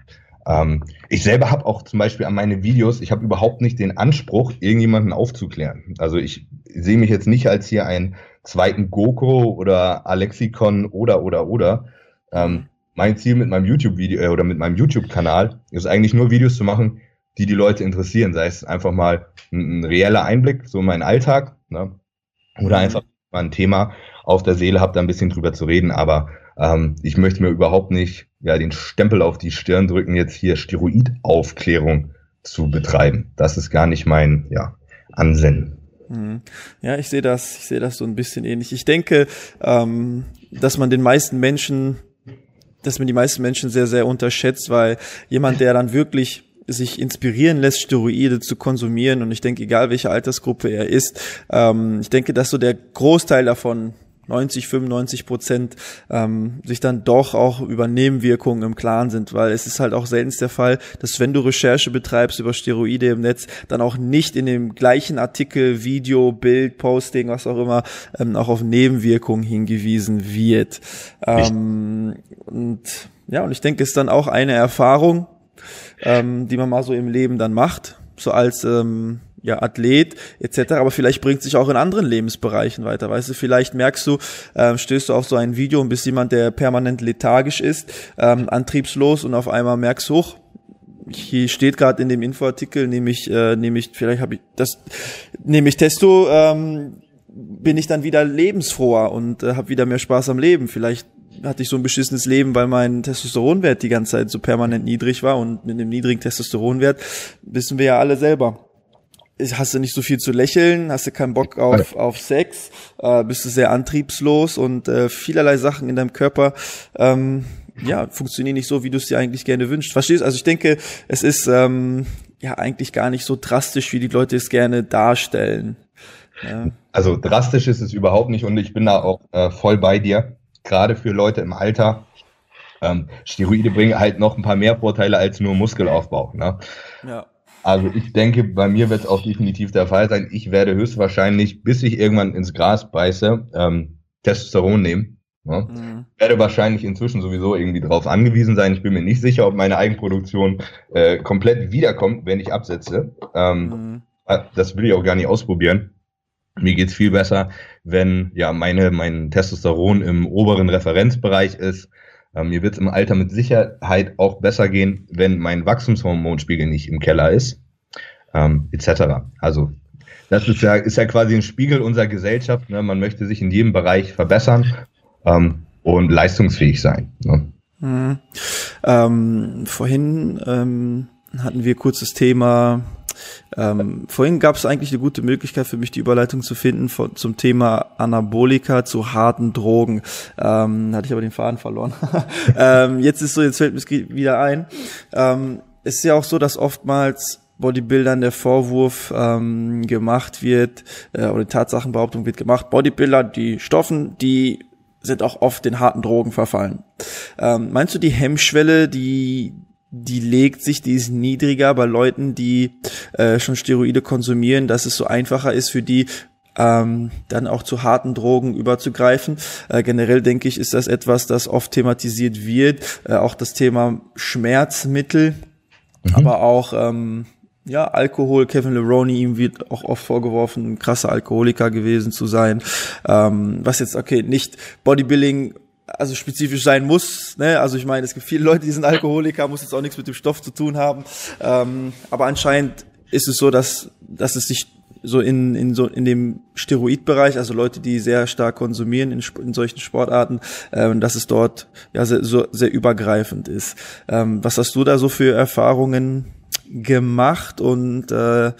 Ähm, ich selber habe auch zum Beispiel an meine Videos, ich habe überhaupt nicht den Anspruch, irgendjemanden aufzuklären. Also ich sehe mich jetzt nicht als hier einen zweiten Goko oder Alexikon oder oder oder, ähm, mein Ziel mit meinem YouTube-Video äh, oder mit meinem YouTube-Kanal ist eigentlich nur Videos zu machen, die die Leute interessieren. Sei es einfach mal ein, ein reeller Einblick, so in meinen Alltag, ne? oder mhm. einfach mal ein Thema auf der Seele habe, da ein bisschen drüber zu reden. Aber ähm, ich möchte mir überhaupt nicht ja den Stempel auf die Stirn drücken, jetzt hier Steroidaufklärung zu betreiben. Das ist gar nicht mein ja, Ansinnen. Mhm. Ja, ich sehe das, ich sehe das so ein bisschen ähnlich. Ich denke, ähm, dass man den meisten Menschen dass man die meisten Menschen sehr, sehr unterschätzt, weil jemand, der dann wirklich sich inspirieren lässt, Steroide zu konsumieren. Und ich denke, egal welche Altersgruppe er ist, ähm, ich denke, dass so der Großteil davon 90, 95 Prozent ähm, sich dann doch auch über Nebenwirkungen im Klaren sind, weil es ist halt auch selten der Fall, dass wenn du Recherche betreibst über Steroide im Netz, dann auch nicht in dem gleichen Artikel, Video, Bild, Posting, was auch immer, ähm, auch auf Nebenwirkungen hingewiesen wird. Ähm, und ja, und ich denke, es ist dann auch eine Erfahrung, ähm, die man mal so im Leben dann macht, so als ähm, ja, Athlet etc., aber vielleicht bringt sich auch in anderen Lebensbereichen weiter, weißt du, vielleicht merkst du, ähm, stößt du auf so ein Video und bist jemand, der permanent lethargisch ist, ähm, antriebslos und auf einmal merkst du, hoch, hier steht gerade in dem Infoartikel, nehme ich, äh, nehme ich, vielleicht habe ich das, nehme ich Testo, ähm, bin ich dann wieder lebensfroher und äh, habe wieder mehr Spaß am Leben. Vielleicht hatte ich so ein beschissenes Leben, weil mein Testosteronwert die ganze Zeit so permanent niedrig war und mit einem niedrigen Testosteronwert wissen wir ja alle selber hast du nicht so viel zu lächeln, hast du keinen Bock auf, auf Sex, äh, bist du sehr antriebslos und äh, vielerlei Sachen in deinem Körper ähm, ja, funktionieren nicht so, wie du es dir eigentlich gerne wünschst. Verstehst? Also ich denke, es ist ähm, ja eigentlich gar nicht so drastisch, wie die Leute es gerne darstellen. Ja. Also drastisch ist es überhaupt nicht und ich bin da auch äh, voll bei dir. Gerade für Leute im Alter. Ähm, Steroide bringen halt noch ein paar mehr Vorteile als nur Muskelaufbau. Ne? Ja. Also ich denke, bei mir wird es auch definitiv der Fall sein. Ich werde höchstwahrscheinlich, bis ich irgendwann ins Gras beiße, ähm, Testosteron nehmen. Ja. Mhm. Werde wahrscheinlich inzwischen sowieso irgendwie drauf angewiesen sein. Ich bin mir nicht sicher, ob meine Eigenproduktion äh, komplett wiederkommt, wenn ich absetze. Ähm, mhm. Äh, das will ich auch gar nicht ausprobieren. Mir geht's viel besser, wenn ja meine mein Testosteron im oberen Referenzbereich ist ähm, mir wird es im Alter mit Sicherheit auch besser gehen, wenn mein Wachstumshormonspiegel nicht im Keller ist, ähm, etc. Also das ist ja, ist ja quasi ein Spiegel unserer Gesellschaft. Ne? Man möchte sich in jedem Bereich verbessern ähm, und leistungsfähig sein. Ne? Mhm. Ähm, vorhin ähm, hatten wir kurz das Thema ähm, vorhin gab es eigentlich eine gute Möglichkeit für mich, die Überleitung zu finden von, zum Thema Anabolika zu harten Drogen. Ähm, hatte ich aber den Faden verloren. ähm, jetzt ist so, jetzt fällt mir wieder ein. Ähm, es ist ja auch so, dass oftmals Bodybuildern der Vorwurf ähm, gemacht wird, äh, oder Tatsachenbehauptung wird gemacht, Bodybuilder, die Stoffen, die sind auch oft den harten Drogen verfallen. Ähm, meinst du die Hemmschwelle, die die legt sich, die ist niedriger bei Leuten, die äh, schon Steroide konsumieren, dass es so einfacher ist für die, ähm, dann auch zu harten Drogen überzugreifen. Äh, generell denke ich, ist das etwas, das oft thematisiert wird. Äh, auch das Thema Schmerzmittel, mhm. aber auch ähm, ja, Alkohol, Kevin Leroney, ihm wird auch oft vorgeworfen, ein krasser Alkoholiker gewesen zu sein. Ähm, was jetzt, okay, nicht Bodybuilding also spezifisch sein muss. Ne? Also ich meine, es gibt viele Leute, die sind Alkoholiker, muss jetzt auch nichts mit dem Stoff zu tun haben. Ähm, aber anscheinend ist es so, dass, dass es sich so in, in so in dem Steroidbereich, also Leute, die sehr stark konsumieren in, in solchen Sportarten, ähm, dass es dort ja sehr, so, sehr übergreifend ist. Ähm, was hast du da so für Erfahrungen gemacht und äh,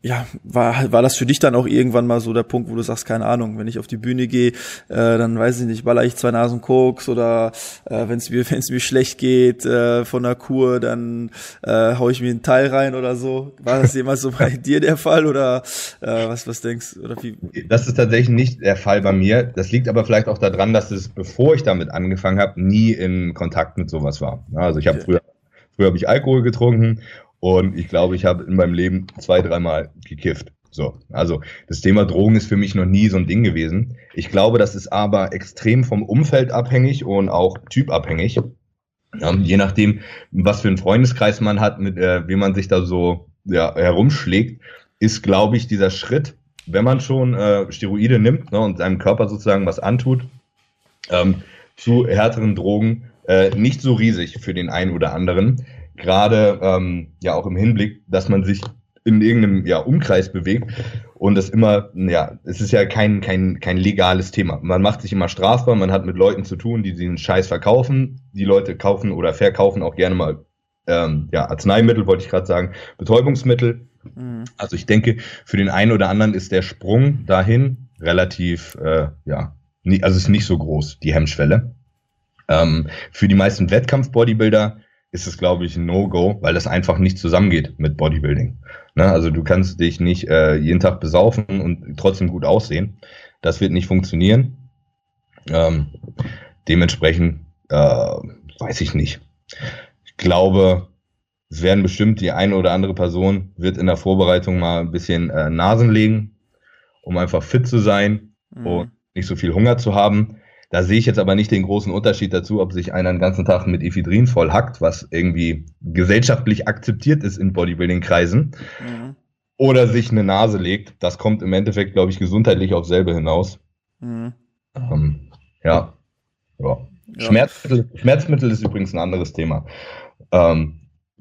ja, war, war das für dich dann auch irgendwann mal so der Punkt, wo du sagst, keine Ahnung, wenn ich auf die Bühne gehe, äh, dann weiß ich nicht, baller ich zwei Nasen Koks oder äh, wenn es mir, wenn es mir schlecht geht äh, von der Kur, dann äh, hau ich mir einen Teil rein oder so. War das jemals so bei dir der Fall oder äh, was, was denkst oder wie? Das ist tatsächlich nicht der Fall bei mir. Das liegt aber vielleicht auch daran, dass es, bevor ich damit angefangen habe, nie in Kontakt mit sowas war. Also ich habe okay. früher, früher habe ich Alkohol getrunken und ich glaube, ich habe in meinem Leben zwei, dreimal gekifft. So, also das Thema Drogen ist für mich noch nie so ein Ding gewesen. Ich glaube, das ist aber extrem vom Umfeld abhängig und auch typabhängig. Ja, je nachdem, was für einen Freundeskreis man hat, mit äh, wem man sich da so ja, herumschlägt, ist, glaube ich, dieser Schritt, wenn man schon äh, Steroide nimmt ne, und seinem Körper sozusagen was antut, ähm, zu härteren Drogen äh, nicht so riesig für den einen oder anderen gerade ähm, ja auch im Hinblick, dass man sich in irgendeinem ja, Umkreis bewegt und das immer, ja, es ist ja kein, kein, kein legales Thema. Man macht sich immer strafbar, man hat mit Leuten zu tun, die den Scheiß verkaufen. Die Leute kaufen oder verkaufen auch gerne mal ähm, ja, Arzneimittel, wollte ich gerade sagen, Betäubungsmittel. Mhm. Also ich denke, für den einen oder anderen ist der Sprung dahin relativ, äh, ja, nie, also ist nicht so groß, die Hemmschwelle. Ähm, für die meisten Wettkampf-Bodybuilder ist es, glaube ich, ein No-Go, weil das einfach nicht zusammengeht mit Bodybuilding. Ne? Also du kannst dich nicht äh, jeden Tag besaufen und trotzdem gut aussehen. Das wird nicht funktionieren. Ähm, dementsprechend äh, weiß ich nicht. Ich glaube, es werden bestimmt die eine oder andere Person wird in der Vorbereitung mal ein bisschen äh, Nasen legen, um einfach fit zu sein mhm. und nicht so viel Hunger zu haben. Da sehe ich jetzt aber nicht den großen Unterschied dazu, ob sich einer den ganzen Tag mit Ephedrin voll hackt, was irgendwie gesellschaftlich akzeptiert ist in Bodybuilding-Kreisen, mhm. oder sich eine Nase legt. Das kommt im Endeffekt, glaube ich, gesundheitlich auf selbe hinaus. Mhm. Ähm, ja. ja. ja. Schmerzmittel, Schmerzmittel ist übrigens ein anderes Thema. Ähm,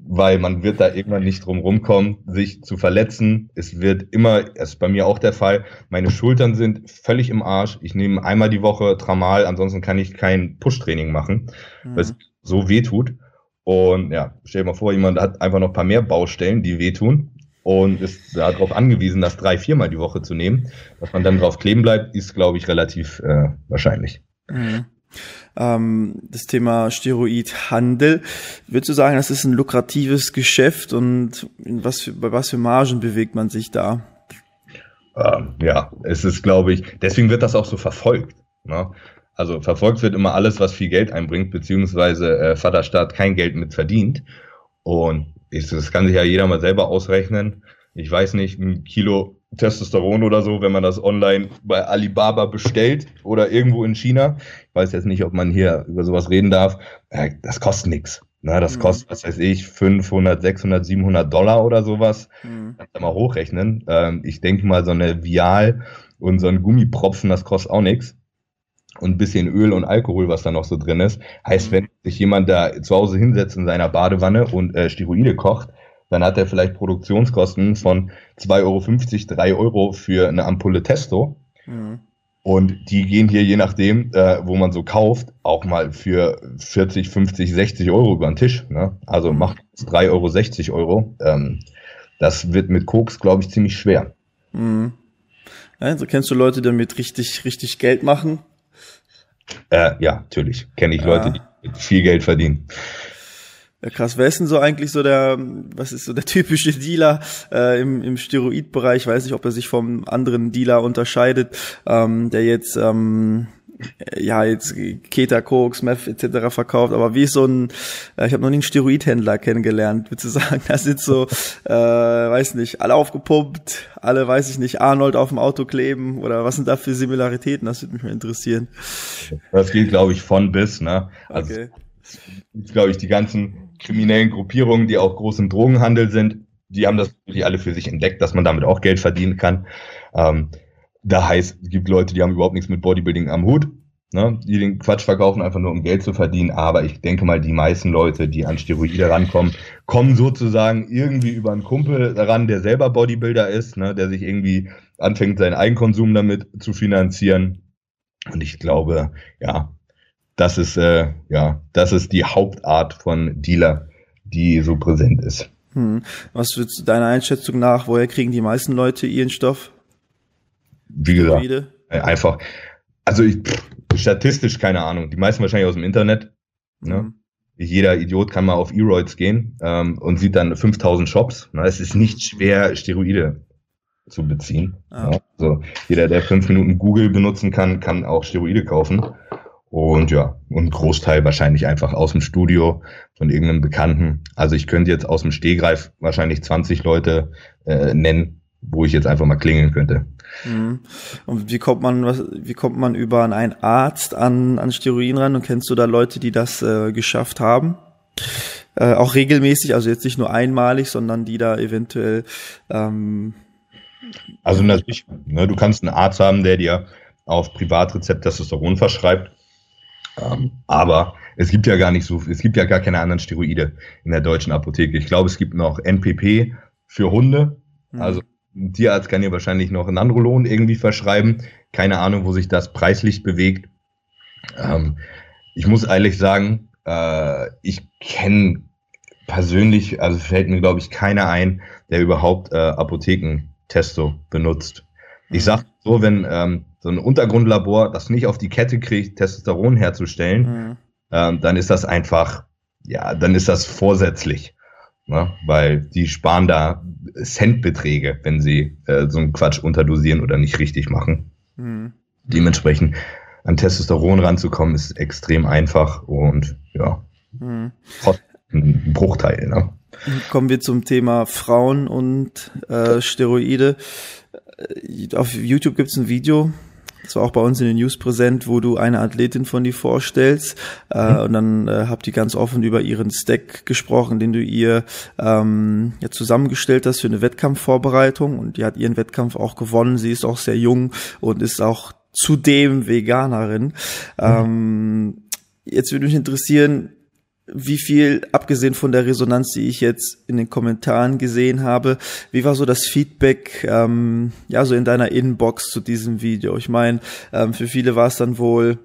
weil man wird da irgendwann nicht drum rumkommen, sich zu verletzen. Es wird immer, das ist bei mir auch der Fall, meine Schultern sind völlig im Arsch. Ich nehme einmal die Woche Tramal, ansonsten kann ich kein Push-Training machen, mhm. weil es so weh tut. Und ja, stell dir mal vor, jemand hat einfach noch ein paar mehr Baustellen, die wehtun und ist darauf angewiesen, das drei, viermal die Woche zu nehmen. Dass man dann drauf kleben bleibt, ist, glaube ich, relativ äh, wahrscheinlich. Mhm ähm, das Thema Steroidhandel. Würdest du sagen, das ist ein lukratives Geschäft und was für, bei was für Margen bewegt man sich da? Ähm, ja, es ist, glaube ich, deswegen wird das auch so verfolgt. Ne? Also verfolgt wird immer alles, was viel Geld einbringt, beziehungsweise äh, Vaterstaat kein Geld mit verdient. Und ist, das kann sich ja jeder mal selber ausrechnen. Ich weiß nicht, ein Kilo Testosteron oder so, wenn man das online bei Alibaba bestellt oder irgendwo in China. Ich weiß jetzt nicht, ob man hier über sowas reden darf. Äh, das kostet nichts. Na, das mhm. kostet, was weiß ich, 500, 600, 700 Dollar oder sowas. Mhm. Kannst du mal hochrechnen. Ähm, ich denke mal, so eine Vial und so ein Gummipropfen, das kostet auch nichts. Und ein bisschen Öl und Alkohol, was da noch so drin ist. Heißt, mhm. wenn sich jemand da zu Hause hinsetzt in seiner Badewanne und äh, Steroide kocht, dann hat er vielleicht Produktionskosten von 2,50 Euro, 3 Euro für eine Ampulle Testo. Mhm. Und die gehen hier, je nachdem, äh, wo man so kauft, auch mal für 40, 50, 60 Euro über den Tisch. Ne? Also mhm. macht 3,60 Euro, 60 Euro. Ähm, das wird mit Koks, glaube ich, ziemlich schwer. Mhm. Also kennst du Leute, die damit richtig, richtig Geld machen? Äh, ja, natürlich. Kenne ich ja. Leute, die viel Geld verdienen. Ja, krass. Wer ist denn so eigentlich so der, was ist so der typische Dealer äh, im, im Steroidbereich? Ich weiß nicht, ob er sich vom anderen Dealer unterscheidet, ähm, der jetzt ähm, ja jetzt Keta, Koks, Meth etc. verkauft, aber wie ist so ein, äh, ich habe noch nie einen Steroidhändler kennengelernt, würde sagen, da sind so, äh, weiß nicht, alle aufgepumpt, alle, weiß ich nicht, Arnold auf dem Auto kleben oder was sind da für Similaritäten? Das würde mich mal interessieren. Das geht, glaube ich, von bis, ne? Also okay. glaube ich, die ganzen kriminellen Gruppierungen, die auch groß im Drogenhandel sind, die haben das natürlich alle für sich entdeckt, dass man damit auch Geld verdienen kann. Ähm, da heißt, es gibt Leute, die haben überhaupt nichts mit Bodybuilding am Hut, ne, die den Quatsch verkaufen, einfach nur um Geld zu verdienen. Aber ich denke mal, die meisten Leute, die an Steroide rankommen, kommen sozusagen irgendwie über einen Kumpel ran, der selber Bodybuilder ist, ne, der sich irgendwie anfängt, seinen Eigenkonsum damit zu finanzieren. Und ich glaube, ja, das ist, äh, ja, das ist die Hauptart von Dealer, die so präsent ist. Hm. Was wird deiner Einschätzung nach, woher kriegen die meisten Leute ihren Stoff? Wie gesagt, Steroide? Äh, einfach, also ich, pff, statistisch keine Ahnung. Die meisten wahrscheinlich aus dem Internet. Ne? Mhm. Jeder Idiot kann mal auf Eroids gehen ähm, und sieht dann 5000 Shops. Na, es ist nicht schwer, Steroide zu beziehen. Ah. Ja? Also jeder, der fünf Minuten Google benutzen kann, kann auch Steroide kaufen. Und ja, und Großteil wahrscheinlich einfach aus dem Studio von irgendeinem Bekannten. Also ich könnte jetzt aus dem Stehgreif wahrscheinlich 20 Leute äh, nennen, wo ich jetzt einfach mal klingeln könnte. Mhm. Und wie kommt man, was, wie kommt man über einen Arzt an, an Steroiden ran? Und kennst du da Leute, die das äh, geschafft haben? Äh, auch regelmäßig, also jetzt nicht nur einmalig, sondern die da eventuell ähm, also natürlich, ne, du kannst einen Arzt haben, der dir auf Privatrezept Testosteron verschreibt ähm, aber es gibt ja gar nicht so, es gibt ja gar keine anderen Steroide in der deutschen Apotheke. Ich glaube, es gibt noch NPP für Hunde. Mhm. Also ein Tierarzt kann ja wahrscheinlich noch Nandrolon irgendwie verschreiben. Keine Ahnung, wo sich das preislich bewegt. Ähm, ich muss ehrlich sagen, äh, ich kenne persönlich, also fällt mir glaube ich keiner ein, der überhaupt äh, Apothekentesto benutzt. Ich mhm. sag so, wenn ähm, so ein Untergrundlabor das nicht auf die Kette kriegt, Testosteron herzustellen, mhm. ähm, dann ist das einfach, ja, dann ist das vorsätzlich. Ne? Weil die sparen da Centbeträge, wenn sie äh, so einen Quatsch unterdosieren oder nicht richtig machen. Mhm. Dementsprechend an Testosteron ranzukommen, ist extrem einfach und ja, mhm. ein Bruchteil. Ne? Kommen wir zum Thema Frauen und äh, Steroide. Auf YouTube gibt es ein Video, das war auch bei uns in den News präsent, wo du eine Athletin von dir vorstellst äh, mhm. und dann äh, habt ihr ganz offen über ihren Stack gesprochen, den du ihr ähm, ja, zusammengestellt hast für eine Wettkampfvorbereitung und die hat ihren Wettkampf auch gewonnen. Sie ist auch sehr jung und ist auch zudem Veganerin. Mhm. Ähm, jetzt würde mich interessieren, wie viel, abgesehen von der Resonanz, die ich jetzt in den Kommentaren gesehen habe, wie war so das Feedback, ähm, ja, so in deiner Inbox zu diesem Video? Ich meine, ähm, für viele war es dann wohl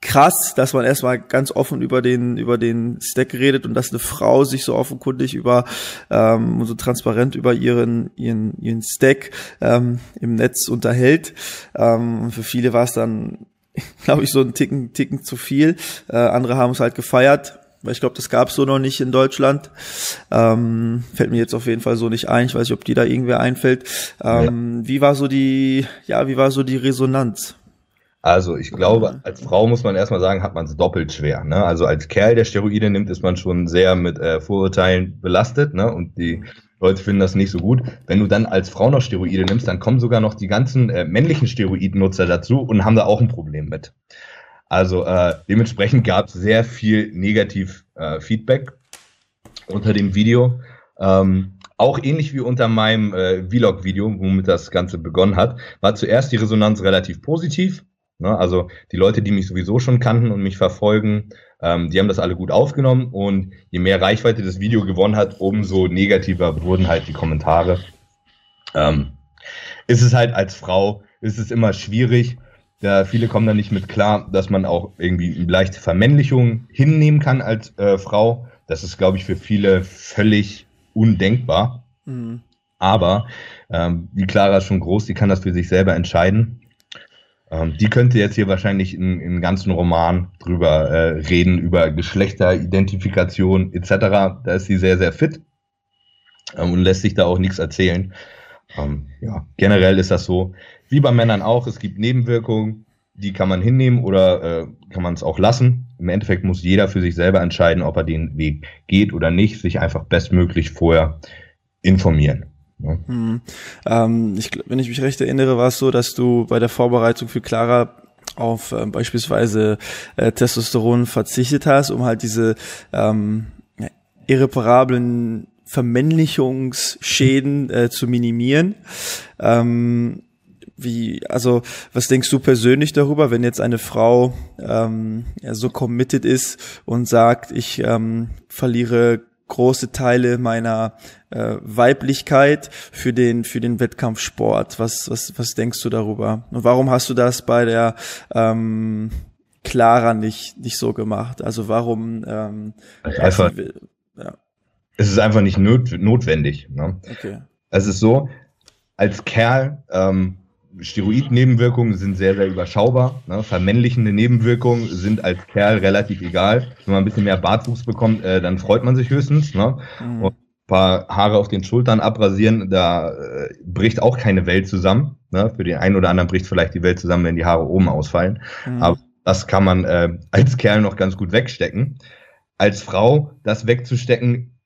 krass, dass man erstmal ganz offen über den über den Stack redet und dass eine Frau sich so offenkundig über ähm, so transparent über ihren ihren ihren Stack ähm, im Netz unterhält. Ähm, für viele war es dann glaube ich, so ein Ticken, Ticken zu viel. Äh, andere haben es halt gefeiert, weil ich glaube, das gab es so noch nicht in Deutschland. Ähm, fällt mir jetzt auf jeden Fall so nicht ein. Ich weiß nicht, ob die da irgendwer einfällt. Ähm, ja. Wie war so die, ja, wie war so die Resonanz? Also ich glaube, als Frau muss man erstmal sagen, hat man es doppelt schwer. Ne? Also als Kerl, der Steroide nimmt, ist man schon sehr mit äh, Vorurteilen belastet. Ne? Und die Leute finden das nicht so gut. Wenn du dann als Frau noch Steroide nimmst, dann kommen sogar noch die ganzen äh, männlichen Steroidnutzer dazu und haben da auch ein Problem mit. Also äh, dementsprechend gab es sehr viel negativ äh, Feedback unter dem Video. Ähm, auch ähnlich wie unter meinem äh, Vlog-Video, womit das Ganze begonnen hat, war zuerst die Resonanz relativ positiv. Ne? Also die Leute, die mich sowieso schon kannten und mich verfolgen, ähm, die haben das alle gut aufgenommen und je mehr Reichweite das Video gewonnen hat, umso negativer wurden halt die Kommentare. Ähm, ist es halt als Frau, ist es immer schwierig. Da viele kommen da nicht mit klar, dass man auch irgendwie eine leichte Vermännlichung hinnehmen kann als äh, Frau. Das ist, glaube ich, für viele völlig undenkbar. Mhm. Aber ähm, die Clara ist schon groß, die kann das für sich selber entscheiden. Ähm, die könnte jetzt hier wahrscheinlich einen ganzen Roman drüber äh, reden, über Geschlechteridentifikation etc. Da ist sie sehr, sehr fit ähm, und lässt sich da auch nichts erzählen. Ähm, ja, generell ist das so, wie bei Männern auch, es gibt Nebenwirkungen, die kann man hinnehmen oder äh, kann man es auch lassen. Im Endeffekt muss jeder für sich selber entscheiden, ob er den Weg geht oder nicht, sich einfach bestmöglich vorher informieren. Ja. Hm. Ähm, ich, wenn ich mich recht erinnere, war es so, dass du bei der Vorbereitung für Clara auf äh, beispielsweise äh, Testosteron verzichtet hast, um halt diese ähm, irreparablen Vermännlichungsschäden äh, zu minimieren. Ähm, wie, also, was denkst du persönlich darüber, wenn jetzt eine Frau ähm, so committed ist und sagt, ich ähm, verliere große Teile meiner äh, Weiblichkeit für den für den Wettkampfsport. Was was was denkst du darüber? Und warum hast du das bei der ähm, Clara nicht nicht so gemacht? Also warum? Ähm, einfach, sie, ja. Es ist einfach nicht not, notwendig. Ne? Okay. Es ist so, als Kerl ähm, Steroid-Nebenwirkungen sind sehr, sehr überschaubar. Ne? Vermännlichende Nebenwirkungen sind als Kerl relativ egal. Wenn man ein bisschen mehr Bartwuchs bekommt, äh, dann freut man sich höchstens. Ne? Mhm. Und ein paar Haare auf den Schultern abrasieren, da äh, bricht auch keine Welt zusammen. Ne? Für den einen oder anderen bricht vielleicht die Welt zusammen, wenn die Haare oben ausfallen. Mhm. Aber das kann man äh, als Kerl noch ganz gut wegstecken. Als Frau das wegzustecken,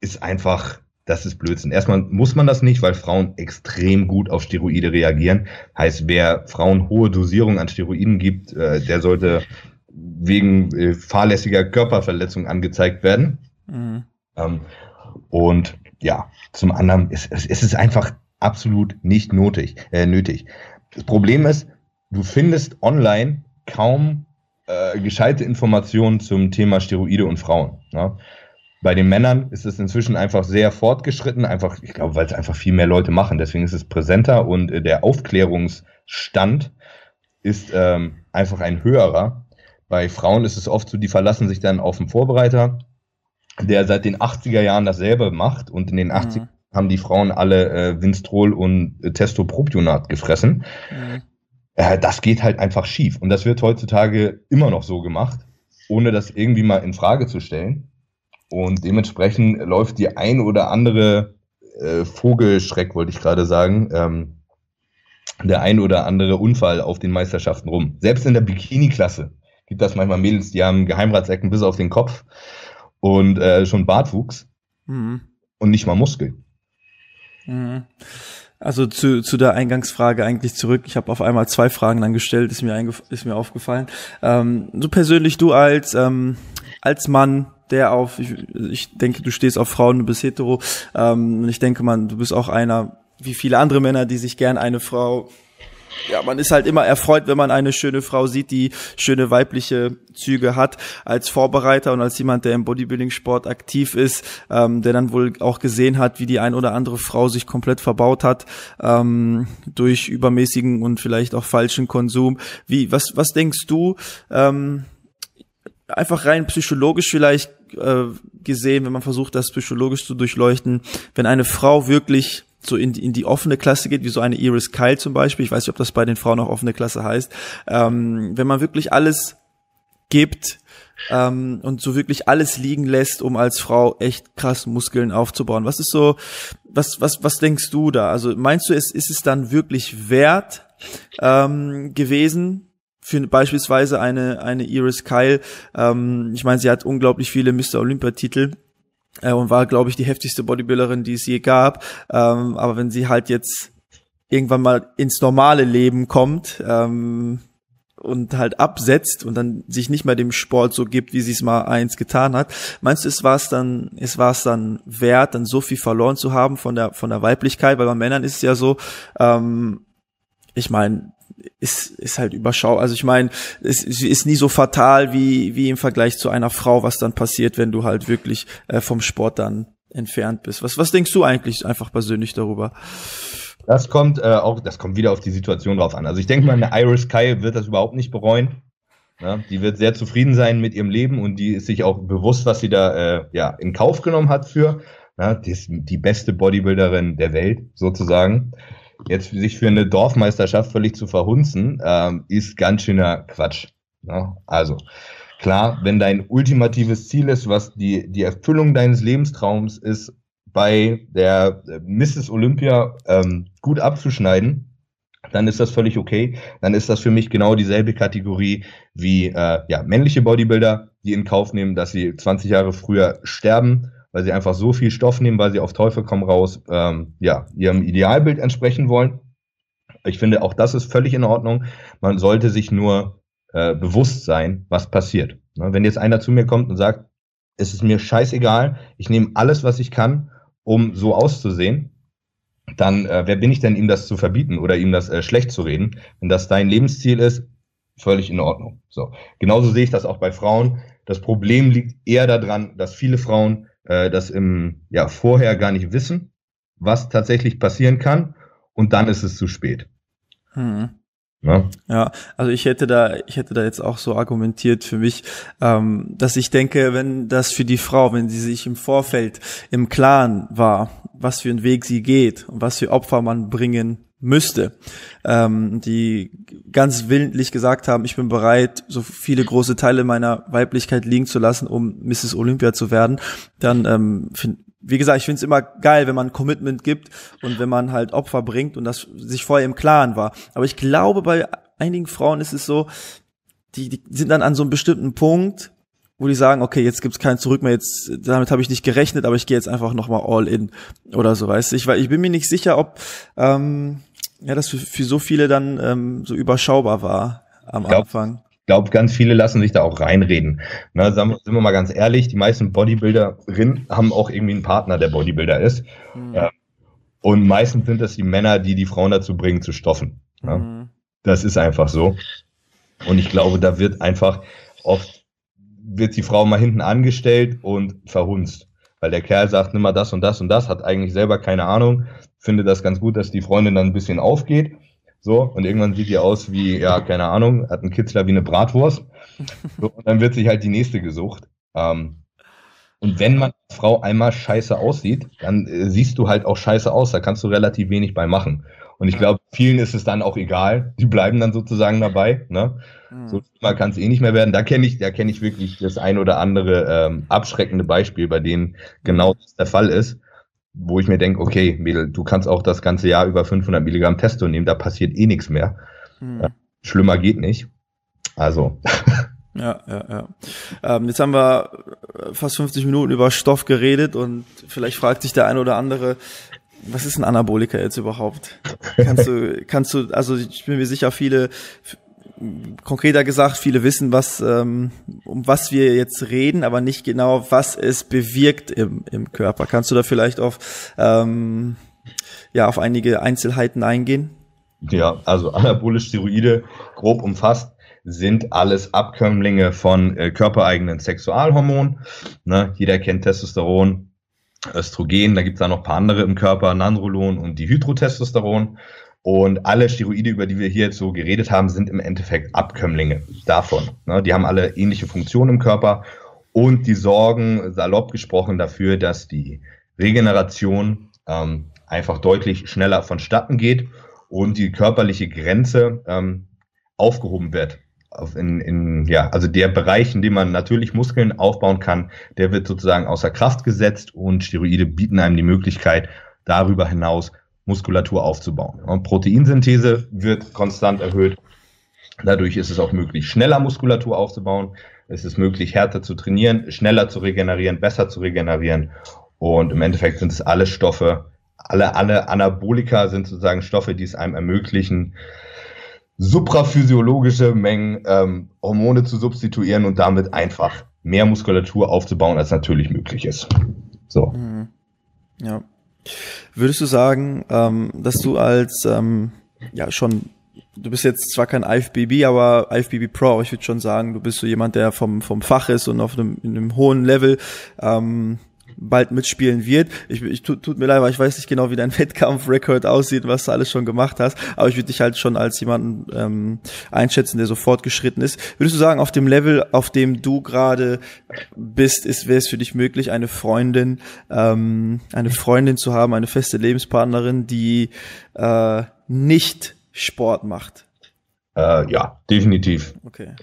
ist einfach das ist Blödsinn. Erstmal muss man das nicht, weil Frauen extrem gut auf Steroide reagieren. Heißt, wer Frauen hohe Dosierungen an Steroiden gibt, äh, der sollte wegen äh, fahrlässiger Körperverletzung angezeigt werden. Mhm. Ähm, und ja, zum anderen ist es ist einfach absolut nicht nötig. Äh, nötig. Das Problem ist, du findest online kaum äh, gescheite Informationen zum Thema Steroide und Frauen. Ne? Bei den Männern ist es inzwischen einfach sehr fortgeschritten, einfach, ich glaube, weil es einfach viel mehr Leute machen. Deswegen ist es präsenter und äh, der Aufklärungsstand ist ähm, einfach ein höherer. Bei Frauen ist es oft so, die verlassen sich dann auf den Vorbereiter, der seit den 80er Jahren dasselbe macht und in den 80er mhm. haben die Frauen alle äh, Winstrol und äh, Testopropionat gefressen. Mhm. Äh, das geht halt einfach schief und das wird heutzutage immer noch so gemacht, ohne das irgendwie mal in Frage zu stellen. Und dementsprechend läuft die ein oder andere äh, Vogelschreck, wollte ich gerade sagen, ähm, der ein oder andere Unfall auf den Meisterschaften rum. Selbst in der Bikini-Klasse gibt das manchmal Mädels, die haben Geheimratsecken bis auf den Kopf und äh, schon Bartwuchs mhm. und nicht mal Muskeln. Mhm. Also zu, zu der Eingangsfrage eigentlich zurück. Ich habe auf einmal zwei Fragen dann gestellt, ist mir, ist mir aufgefallen. Ähm, so persönlich du als, ähm, als Mann, der auf, ich, ich denke, du stehst auf Frauen, du bist hetero. Ähm, ich denke, man, du bist auch einer, wie viele andere Männer, die sich gern eine Frau ja, man ist halt immer erfreut, wenn man eine schöne Frau sieht, die schöne weibliche Züge hat. Als Vorbereiter und als jemand, der im Bodybuilding-Sport aktiv ist, ähm, der dann wohl auch gesehen hat, wie die ein oder andere Frau sich komplett verbaut hat ähm, durch übermäßigen und vielleicht auch falschen Konsum. Wie, was, was denkst du? Ähm, einfach rein psychologisch vielleicht äh, gesehen, wenn man versucht, das psychologisch zu durchleuchten, wenn eine Frau wirklich so in die, in die offene Klasse geht, wie so eine Iris Kyle zum Beispiel, ich weiß nicht, ob das bei den Frauen auch offene Klasse heißt, ähm, wenn man wirklich alles gibt ähm, und so wirklich alles liegen lässt, um als Frau echt krass Muskeln aufzubauen. Was ist so, was, was, was denkst du da? Also meinst du, es ist es dann wirklich wert ähm, gewesen, für beispielsweise eine, eine Iris Kyle. Ähm, ich meine, sie hat unglaublich viele Mr. Olympia-Titel äh, und war, glaube ich, die heftigste Bodybuilderin, die es je gab. Ähm, aber wenn sie halt jetzt irgendwann mal ins normale Leben kommt, ähm, und halt absetzt und dann sich nicht mehr dem Sport so gibt, wie sie es mal eins getan hat. Meinst du, es war es dann, es war es dann wert, dann so viel verloren zu haben von der von der Weiblichkeit? Weil bei Männern ist es ja so, ähm, ich meine, ist, ist halt überschau. Also ich meine, es ist nie so fatal wie, wie im Vergleich zu einer Frau, was dann passiert, wenn du halt wirklich äh, vom Sport dann entfernt bist. Was, was denkst du eigentlich einfach persönlich darüber? Das kommt äh, auch, das kommt wieder auf die Situation drauf an. Also ich denke mal, eine Iris Kyle wird das überhaupt nicht bereuen. Ja, die wird sehr zufrieden sein mit ihrem Leben und die ist sich auch bewusst, was sie da äh, ja, in Kauf genommen hat für. ne, die ist die beste Bodybuilderin der Welt sozusagen. Jetzt sich für eine Dorfmeisterschaft völlig zu verhunzen, ähm, ist ganz schöner Quatsch. Ne? Also klar, wenn dein ultimatives Ziel ist, was die, die Erfüllung deines Lebenstraums ist, bei der Mrs. Olympia ähm, gut abzuschneiden, dann ist das völlig okay. Dann ist das für mich genau dieselbe Kategorie wie äh, ja, männliche Bodybuilder, die in Kauf nehmen, dass sie 20 Jahre früher sterben, weil sie einfach so viel Stoff nehmen, weil sie auf Teufel komm raus ähm, ja, ihrem Idealbild entsprechen wollen. Ich finde, auch das ist völlig in Ordnung. Man sollte sich nur äh, bewusst sein, was passiert. Ne? Wenn jetzt einer zu mir kommt und sagt, es ist mir scheißegal, ich nehme alles, was ich kann, um so auszusehen, dann äh, wer bin ich denn, ihm das zu verbieten oder ihm das äh, schlecht zu reden? Wenn das dein Lebensziel ist, völlig in Ordnung. So. Genauso sehe ich das auch bei Frauen. Das Problem liegt eher daran, dass viele Frauen äh, das im ja vorher gar nicht wissen, was tatsächlich passieren kann, und dann ist es zu spät. Hm. Ja. ja, also ich hätte da, ich hätte da jetzt auch so argumentiert für mich, ähm, dass ich denke, wenn das für die Frau, wenn sie sich im Vorfeld im Klaren war, was für einen Weg sie geht und was für Opfer man bringen müsste, ähm, die ganz willentlich gesagt haben, ich bin bereit, so viele große Teile meiner Weiblichkeit liegen zu lassen, um Mrs. Olympia zu werden, dann ähm, find, wie gesagt, ich finde es immer geil, wenn man Commitment gibt und wenn man halt Opfer bringt und das sich vorher im Klaren war. Aber ich glaube, bei einigen Frauen ist es so, die, die sind dann an so einem bestimmten Punkt, wo die sagen, okay, jetzt gibt's kein Zurück mehr, jetzt damit habe ich nicht gerechnet, aber ich gehe jetzt einfach nochmal all in oder so, weißt du. Ich, weil ich bin mir nicht sicher, ob ähm, ja das für, für so viele dann ähm, so überschaubar war am glaub, Anfang. Ich glaube, ganz viele lassen sich da auch reinreden. Na, sagen, sind wir mal ganz ehrlich, die meisten Bodybuilderinnen haben auch irgendwie einen Partner, der Bodybuilder ist. Mhm. Ja. Und meistens sind das die Männer, die die Frauen dazu bringen, zu stoffen. Mhm. Das ist einfach so. Und ich glaube, da wird einfach oft wird die Frau mal hinten angestellt und verhunzt. Weil der Kerl sagt, nimm mal das und das und das, hat eigentlich selber keine Ahnung, finde das ganz gut, dass die Freundin dann ein bisschen aufgeht. So, und irgendwann sieht die aus wie, ja, keine Ahnung, hat einen Kitzler wie eine Bratwurst. So, und dann wird sich halt die nächste gesucht. Ähm, und wenn man als Frau einmal scheiße aussieht, dann äh, siehst du halt auch scheiße aus. Da kannst du relativ wenig bei machen. Und ich glaube, vielen ist es dann auch egal. Die bleiben dann sozusagen dabei. Ne? Mhm. So mal kann es eh nicht mehr werden. Da kenne ich, da kenne ich wirklich das ein oder andere ähm, abschreckende Beispiel, bei denen genau das der Fall ist, wo ich mir denke, okay, Mädel, du kannst auch das ganze Jahr über 500 Milligramm Testo nehmen, da passiert eh nichts mehr. Mhm. Ja, schlimmer geht nicht. Also. Ja, ja, ja. Ähm, jetzt haben wir fast 50 Minuten über Stoff geredet und vielleicht fragt sich der eine oder andere, was ist ein Anabolika jetzt überhaupt? Kannst du, kannst du, also ich bin mir sicher, viele, konkreter gesagt, viele wissen, was, ähm, um was wir jetzt reden, aber nicht genau, was es bewirkt im, im Körper. Kannst du da vielleicht auf, ähm, ja, auf einige Einzelheiten eingehen? Ja, also anabolische Steroide, grob umfasst, sind alles Abkömmlinge von äh, körpereigenen Sexualhormonen. Ne? Jeder kennt Testosteron, Östrogen, da gibt es da noch ein paar andere im Körper, Nandrolon und Dihydrotestosteron. Und alle Steroide, über die wir hier jetzt so geredet haben, sind im Endeffekt Abkömmlinge davon. Ne? Die haben alle ähnliche Funktionen im Körper und die sorgen, salopp gesprochen, dafür, dass die Regeneration ähm, einfach deutlich schneller vonstatten geht und die körperliche Grenze ähm, aufgehoben wird in, in, ja, also der Bereich, in dem man natürlich Muskeln aufbauen kann, der wird sozusagen außer Kraft gesetzt und Steroide bieten einem die Möglichkeit, darüber hinaus Muskulatur aufzubauen. Und Proteinsynthese wird konstant erhöht. Dadurch ist es auch möglich, schneller Muskulatur aufzubauen. Es ist möglich, härter zu trainieren, schneller zu regenerieren, besser zu regenerieren. Und im Endeffekt sind es alle Stoffe, alle, alle Anabolika sind sozusagen Stoffe, die es einem ermöglichen, supraphysiologische Mengen ähm, Hormone zu substituieren und damit einfach mehr Muskulatur aufzubauen, als natürlich möglich ist. So. Mhm. Ja. Würdest du sagen, ähm, dass du als ähm, ja schon du bist jetzt zwar kein IFBB, aber IFBB Pro, ich würde schon sagen, du bist so jemand, der vom vom Fach ist und auf einem, in einem hohen Level. Ähm, bald mitspielen wird. Ich, ich tut, tut mir leid, weil ich weiß nicht genau, wie dein Wettkampfrekord aussieht, was du alles schon gemacht hast, aber ich würde dich halt schon als jemanden ähm, einschätzen, der so fortgeschritten ist. Würdest du sagen, auf dem Level, auf dem du gerade bist, ist wäre es für dich möglich, eine Freundin, ähm, eine Freundin zu haben, eine feste Lebenspartnerin, die äh, nicht Sport macht? Äh, ja, definitiv. Okay.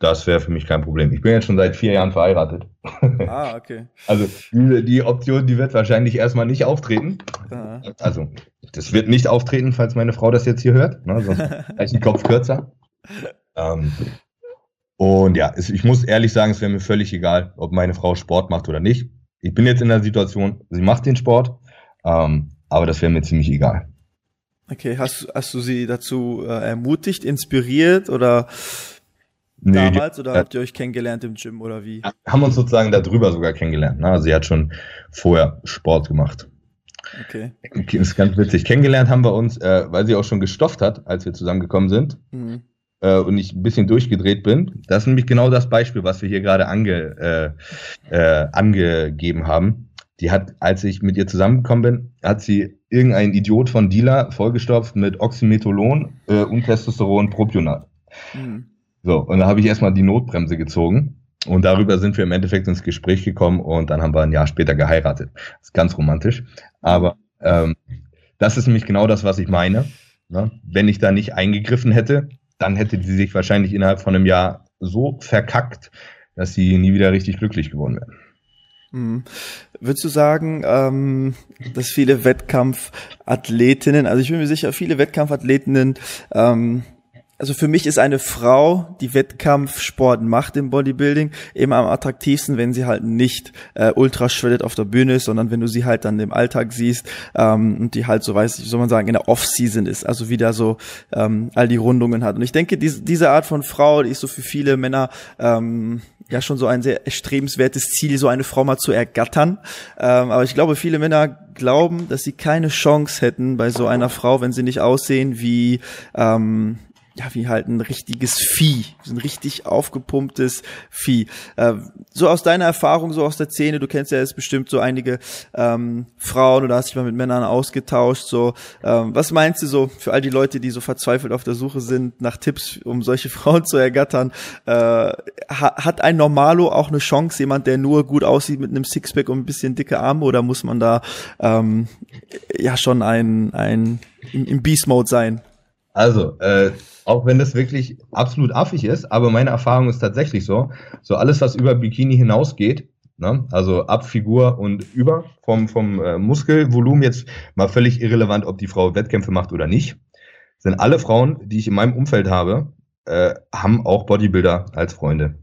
Das wäre für mich kein Problem. Ich bin jetzt schon seit vier Jahren verheiratet. Ah, okay. Also die, die Option, die wird wahrscheinlich erstmal nicht auftreten. Aha. Also das wird nicht auftreten, falls meine Frau das jetzt hier hört. Ne? Sonst ist die Kopf kürzer. Ähm, und ja, ich muss ehrlich sagen, es wäre mir völlig egal, ob meine Frau Sport macht oder nicht. Ich bin jetzt in der Situation, sie macht den Sport, ähm, aber das wäre mir ziemlich egal. Okay, hast, hast du sie dazu äh, ermutigt, inspiriert oder nee, damals oder habt ihr euch kennengelernt im Gym oder wie? Haben uns sozusagen darüber sogar kennengelernt. Ne? Also sie hat schon vorher Sport gemacht. Okay. okay. Ist ganz witzig. Kennengelernt haben wir uns, äh, weil sie auch schon gestofft hat, als wir zusammengekommen sind. Mhm. Äh, und ich ein bisschen durchgedreht bin. Das ist nämlich genau das Beispiel, was wir hier gerade ange, äh, äh, angegeben haben. Die hat, als ich mit ihr zusammengekommen bin, hat sie irgendein Idiot von Dealer vollgestopft mit Oxymetholon äh, und Testosteron Propionat. Mhm. So, und da habe ich erstmal die Notbremse gezogen. Und darüber sind wir im Endeffekt ins Gespräch gekommen und dann haben wir ein Jahr später geheiratet. Das ist ganz romantisch. Aber ähm, das ist nämlich genau das, was ich meine. Ne? Wenn ich da nicht eingegriffen hätte, dann hätte sie sich wahrscheinlich innerhalb von einem Jahr so verkackt, dass sie nie wieder richtig glücklich geworden wäre. Mhm. Würdest du sagen, ähm, dass viele Wettkampfathletinnen, also ich bin mir sicher, viele Wettkampfathletinnen ähm, also für mich ist eine Frau, die Wettkampfsport macht im Bodybuilding, immer am attraktivsten, wenn sie halt nicht äh, ultra shredded auf der Bühne ist, sondern wenn du sie halt dann im Alltag siehst ähm, und die halt so, weiß ich, soll man sagen, in der Off-Season ist, also wieder so ähm, all die Rundungen hat. Und ich denke, diese, diese Art von Frau, die ist so für viele Männer ähm, ja schon so ein sehr erstrebenswertes Ziel, so eine Frau mal zu ergattern. Ähm, aber ich glaube, viele Männer glauben, dass sie keine Chance hätten bei so einer Frau, wenn sie nicht aussehen wie ähm, ja, wie halt ein richtiges Vieh, ein richtig aufgepumptes Vieh. Äh, so aus deiner Erfahrung, so aus der Szene, du kennst ja jetzt bestimmt so einige ähm, Frauen oder hast dich mal mit Männern ausgetauscht. So, ähm, was meinst du so für all die Leute, die so verzweifelt auf der Suche sind nach Tipps, um solche Frauen zu ergattern? Äh, hat ein Normalo auch eine Chance, jemand, der nur gut aussieht mit einem Sixpack und ein bisschen dicke Arme, oder muss man da ähm, ja schon ein, ein im, im Beast-Mode sein? Also, äh, auch wenn das wirklich absolut affig ist, aber meine Erfahrung ist tatsächlich so, so alles, was über Bikini hinausgeht, ne, also ab Figur und über, vom, vom äh, Muskelvolumen jetzt mal völlig irrelevant, ob die Frau Wettkämpfe macht oder nicht, sind alle Frauen, die ich in meinem Umfeld habe, äh, haben auch Bodybuilder als Freunde.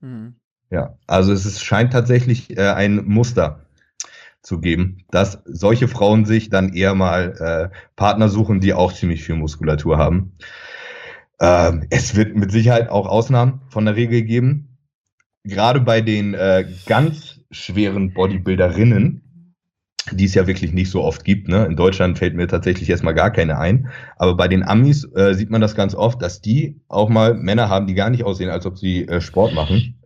Mhm. Ja, also es ist, scheint tatsächlich äh, ein Muster zu geben, dass solche Frauen sich dann eher mal äh, Partner suchen, die auch ziemlich viel Muskulatur haben. Ähm, es wird mit Sicherheit auch Ausnahmen von der Regel geben. Gerade bei den äh, ganz schweren Bodybuilderinnen, die es ja wirklich nicht so oft gibt. Ne? In Deutschland fällt mir tatsächlich erstmal gar keine ein. Aber bei den Amis äh, sieht man das ganz oft, dass die auch mal Männer haben, die gar nicht aussehen, als ob sie äh, Sport machen.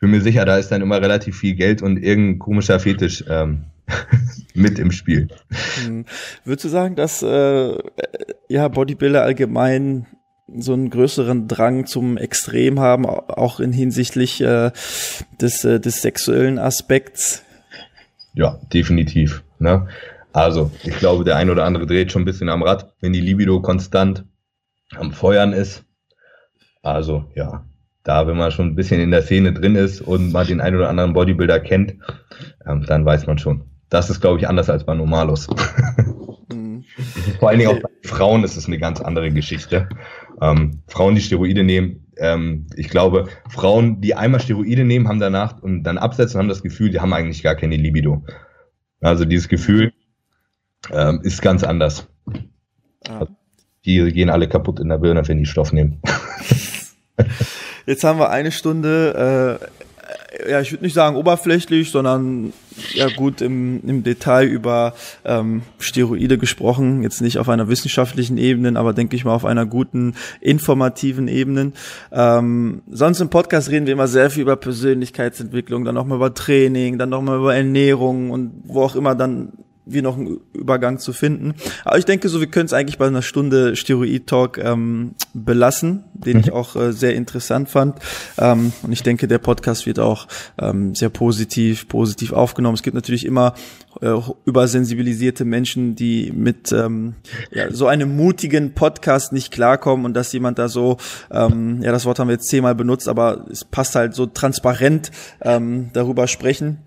Bin mir sicher, da ist dann immer relativ viel Geld und irgendein komischer Fetisch ähm, mit im Spiel. Hm. Würdest du sagen, dass äh, ja Bodybuilder allgemein so einen größeren Drang zum Extrem haben, auch in hinsichtlich äh, des, äh, des sexuellen Aspekts. Ja, definitiv. Ne? Also, ich glaube, der ein oder andere dreht schon ein bisschen am Rad, wenn die Libido konstant am Feuern ist. Also, ja, da, wenn man schon ein bisschen in der Szene drin ist und mal den ein oder anderen Bodybuilder kennt, ähm, dann weiß man schon. Das ist, glaube ich, anders als bei Normalos. Mhm. Vor allen Dingen auch bei Frauen ist es eine ganz andere Geschichte. Ähm, Frauen, die Steroide nehmen, ähm, ich glaube, Frauen, die einmal Steroide nehmen, haben danach und dann absetzen, haben das Gefühl, die haben eigentlich gar keine Libido. Also dieses Gefühl ähm, ist ganz anders. Ah. Die gehen alle kaputt in der Birne, wenn die Stoff nehmen. Jetzt haben wir eine Stunde ja, ich würde nicht sagen oberflächlich, sondern ja gut im, im Detail über ähm, Steroide gesprochen. Jetzt nicht auf einer wissenschaftlichen Ebene, aber denke ich mal auf einer guten informativen Ebene. Ähm, sonst im Podcast reden wir immer sehr viel über Persönlichkeitsentwicklung, dann nochmal über Training, dann nochmal über Ernährung und wo auch immer dann wir noch einen Übergang zu finden. Aber ich denke so, wir können es eigentlich bei einer Stunde Steroid-Talk ähm, belassen, den ich mhm. auch äh, sehr interessant fand. Ähm, und ich denke, der Podcast wird auch ähm, sehr positiv, positiv aufgenommen. Es gibt natürlich immer äh, übersensibilisierte Menschen, die mit ähm, ja, so einem mutigen Podcast nicht klarkommen und dass jemand da so, ähm, ja, das Wort haben wir jetzt zehnmal benutzt, aber es passt halt so transparent ähm, darüber sprechen.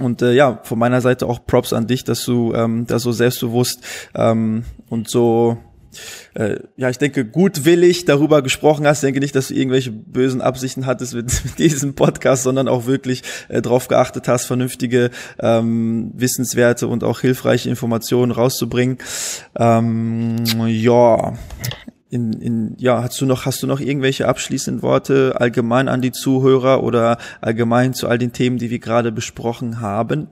Und äh, ja, von meiner Seite auch Props an dich, dass du ähm, da so selbstbewusst ähm, und so äh, ja, ich denke, gutwillig darüber gesprochen hast. Ich denke nicht, dass du irgendwelche bösen Absichten hattest mit, mit diesem Podcast, sondern auch wirklich äh, darauf geachtet hast, vernünftige, ähm, wissenswerte und auch hilfreiche Informationen rauszubringen. Ähm, ja, in, in, ja, hast du noch, hast du noch irgendwelche abschließenden Worte allgemein an die Zuhörer oder allgemein zu all den Themen, die wir gerade besprochen haben?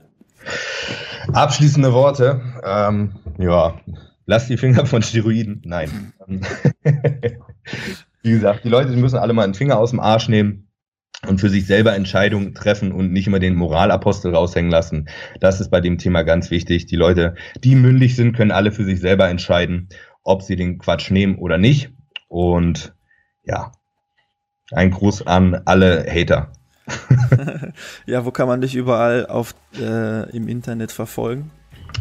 Abschließende Worte. Ähm, ja, lass die Finger von Steroiden. Nein. Wie gesagt, die Leute die müssen alle mal einen Finger aus dem Arsch nehmen und für sich selber Entscheidungen treffen und nicht immer den Moralapostel raushängen lassen. Das ist bei dem Thema ganz wichtig. Die Leute, die mündig sind, können alle für sich selber entscheiden ob sie den Quatsch nehmen oder nicht. Und ja, ein Gruß an alle Hater. ja, wo kann man dich überall auf, äh, im Internet verfolgen?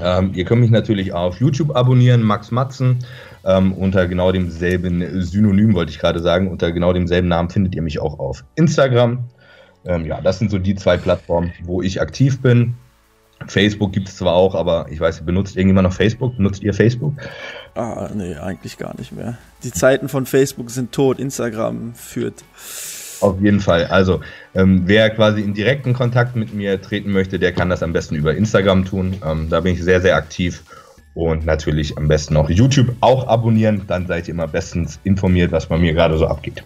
Ähm, ihr könnt mich natürlich auf YouTube abonnieren, Max Matzen. Ähm, unter genau demselben Synonym, wollte ich gerade sagen, unter genau demselben Namen findet ihr mich auch auf Instagram. Ähm, ja, das sind so die zwei Plattformen, wo ich aktiv bin. Facebook gibt es zwar auch, aber ich weiß, benutzt irgendjemand noch Facebook? Benutzt ihr Facebook? Ah, nee, eigentlich gar nicht mehr. Die Zeiten von Facebook sind tot, Instagram führt. Auf jeden Fall. Also, ähm, wer quasi in direkten Kontakt mit mir treten möchte, der kann das am besten über Instagram tun. Ähm, da bin ich sehr, sehr aktiv. Und natürlich am besten auch YouTube auch abonnieren. Dann seid ihr immer bestens informiert, was bei mir gerade so abgeht.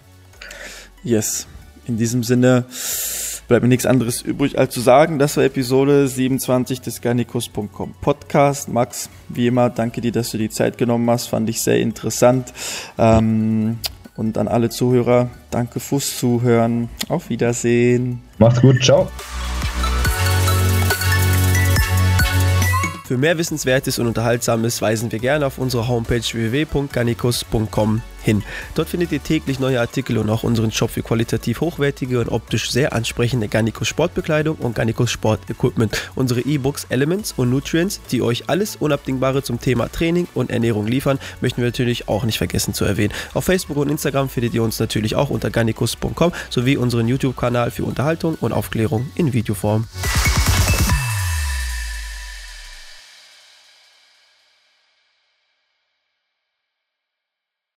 Yes. In diesem Sinne bleibt mir nichts anderes übrig, als zu sagen, das war Episode 27 des Garnicus.com Podcast. Max, wie immer, danke dir, dass du die Zeit genommen hast, fand ich sehr interessant. Ähm, und an alle Zuhörer, danke fürs Zuhören. Auf Wiedersehen. Macht's gut, ciao. Für mehr Wissenswertes und Unterhaltsames weisen wir gerne auf unsere Homepage www.garnicus.com hin. Dort findet ihr täglich neue Artikel und auch unseren Shop für qualitativ hochwertige und optisch sehr ansprechende Garnicus Sportbekleidung und Garnicus Sport Equipment. Unsere E-Books Elements und Nutrients, die euch alles Unabdingbare zum Thema Training und Ernährung liefern, möchten wir natürlich auch nicht vergessen zu erwähnen. Auf Facebook und Instagram findet ihr uns natürlich auch unter garnicus.com sowie unseren YouTube-Kanal für Unterhaltung und Aufklärung in Videoform.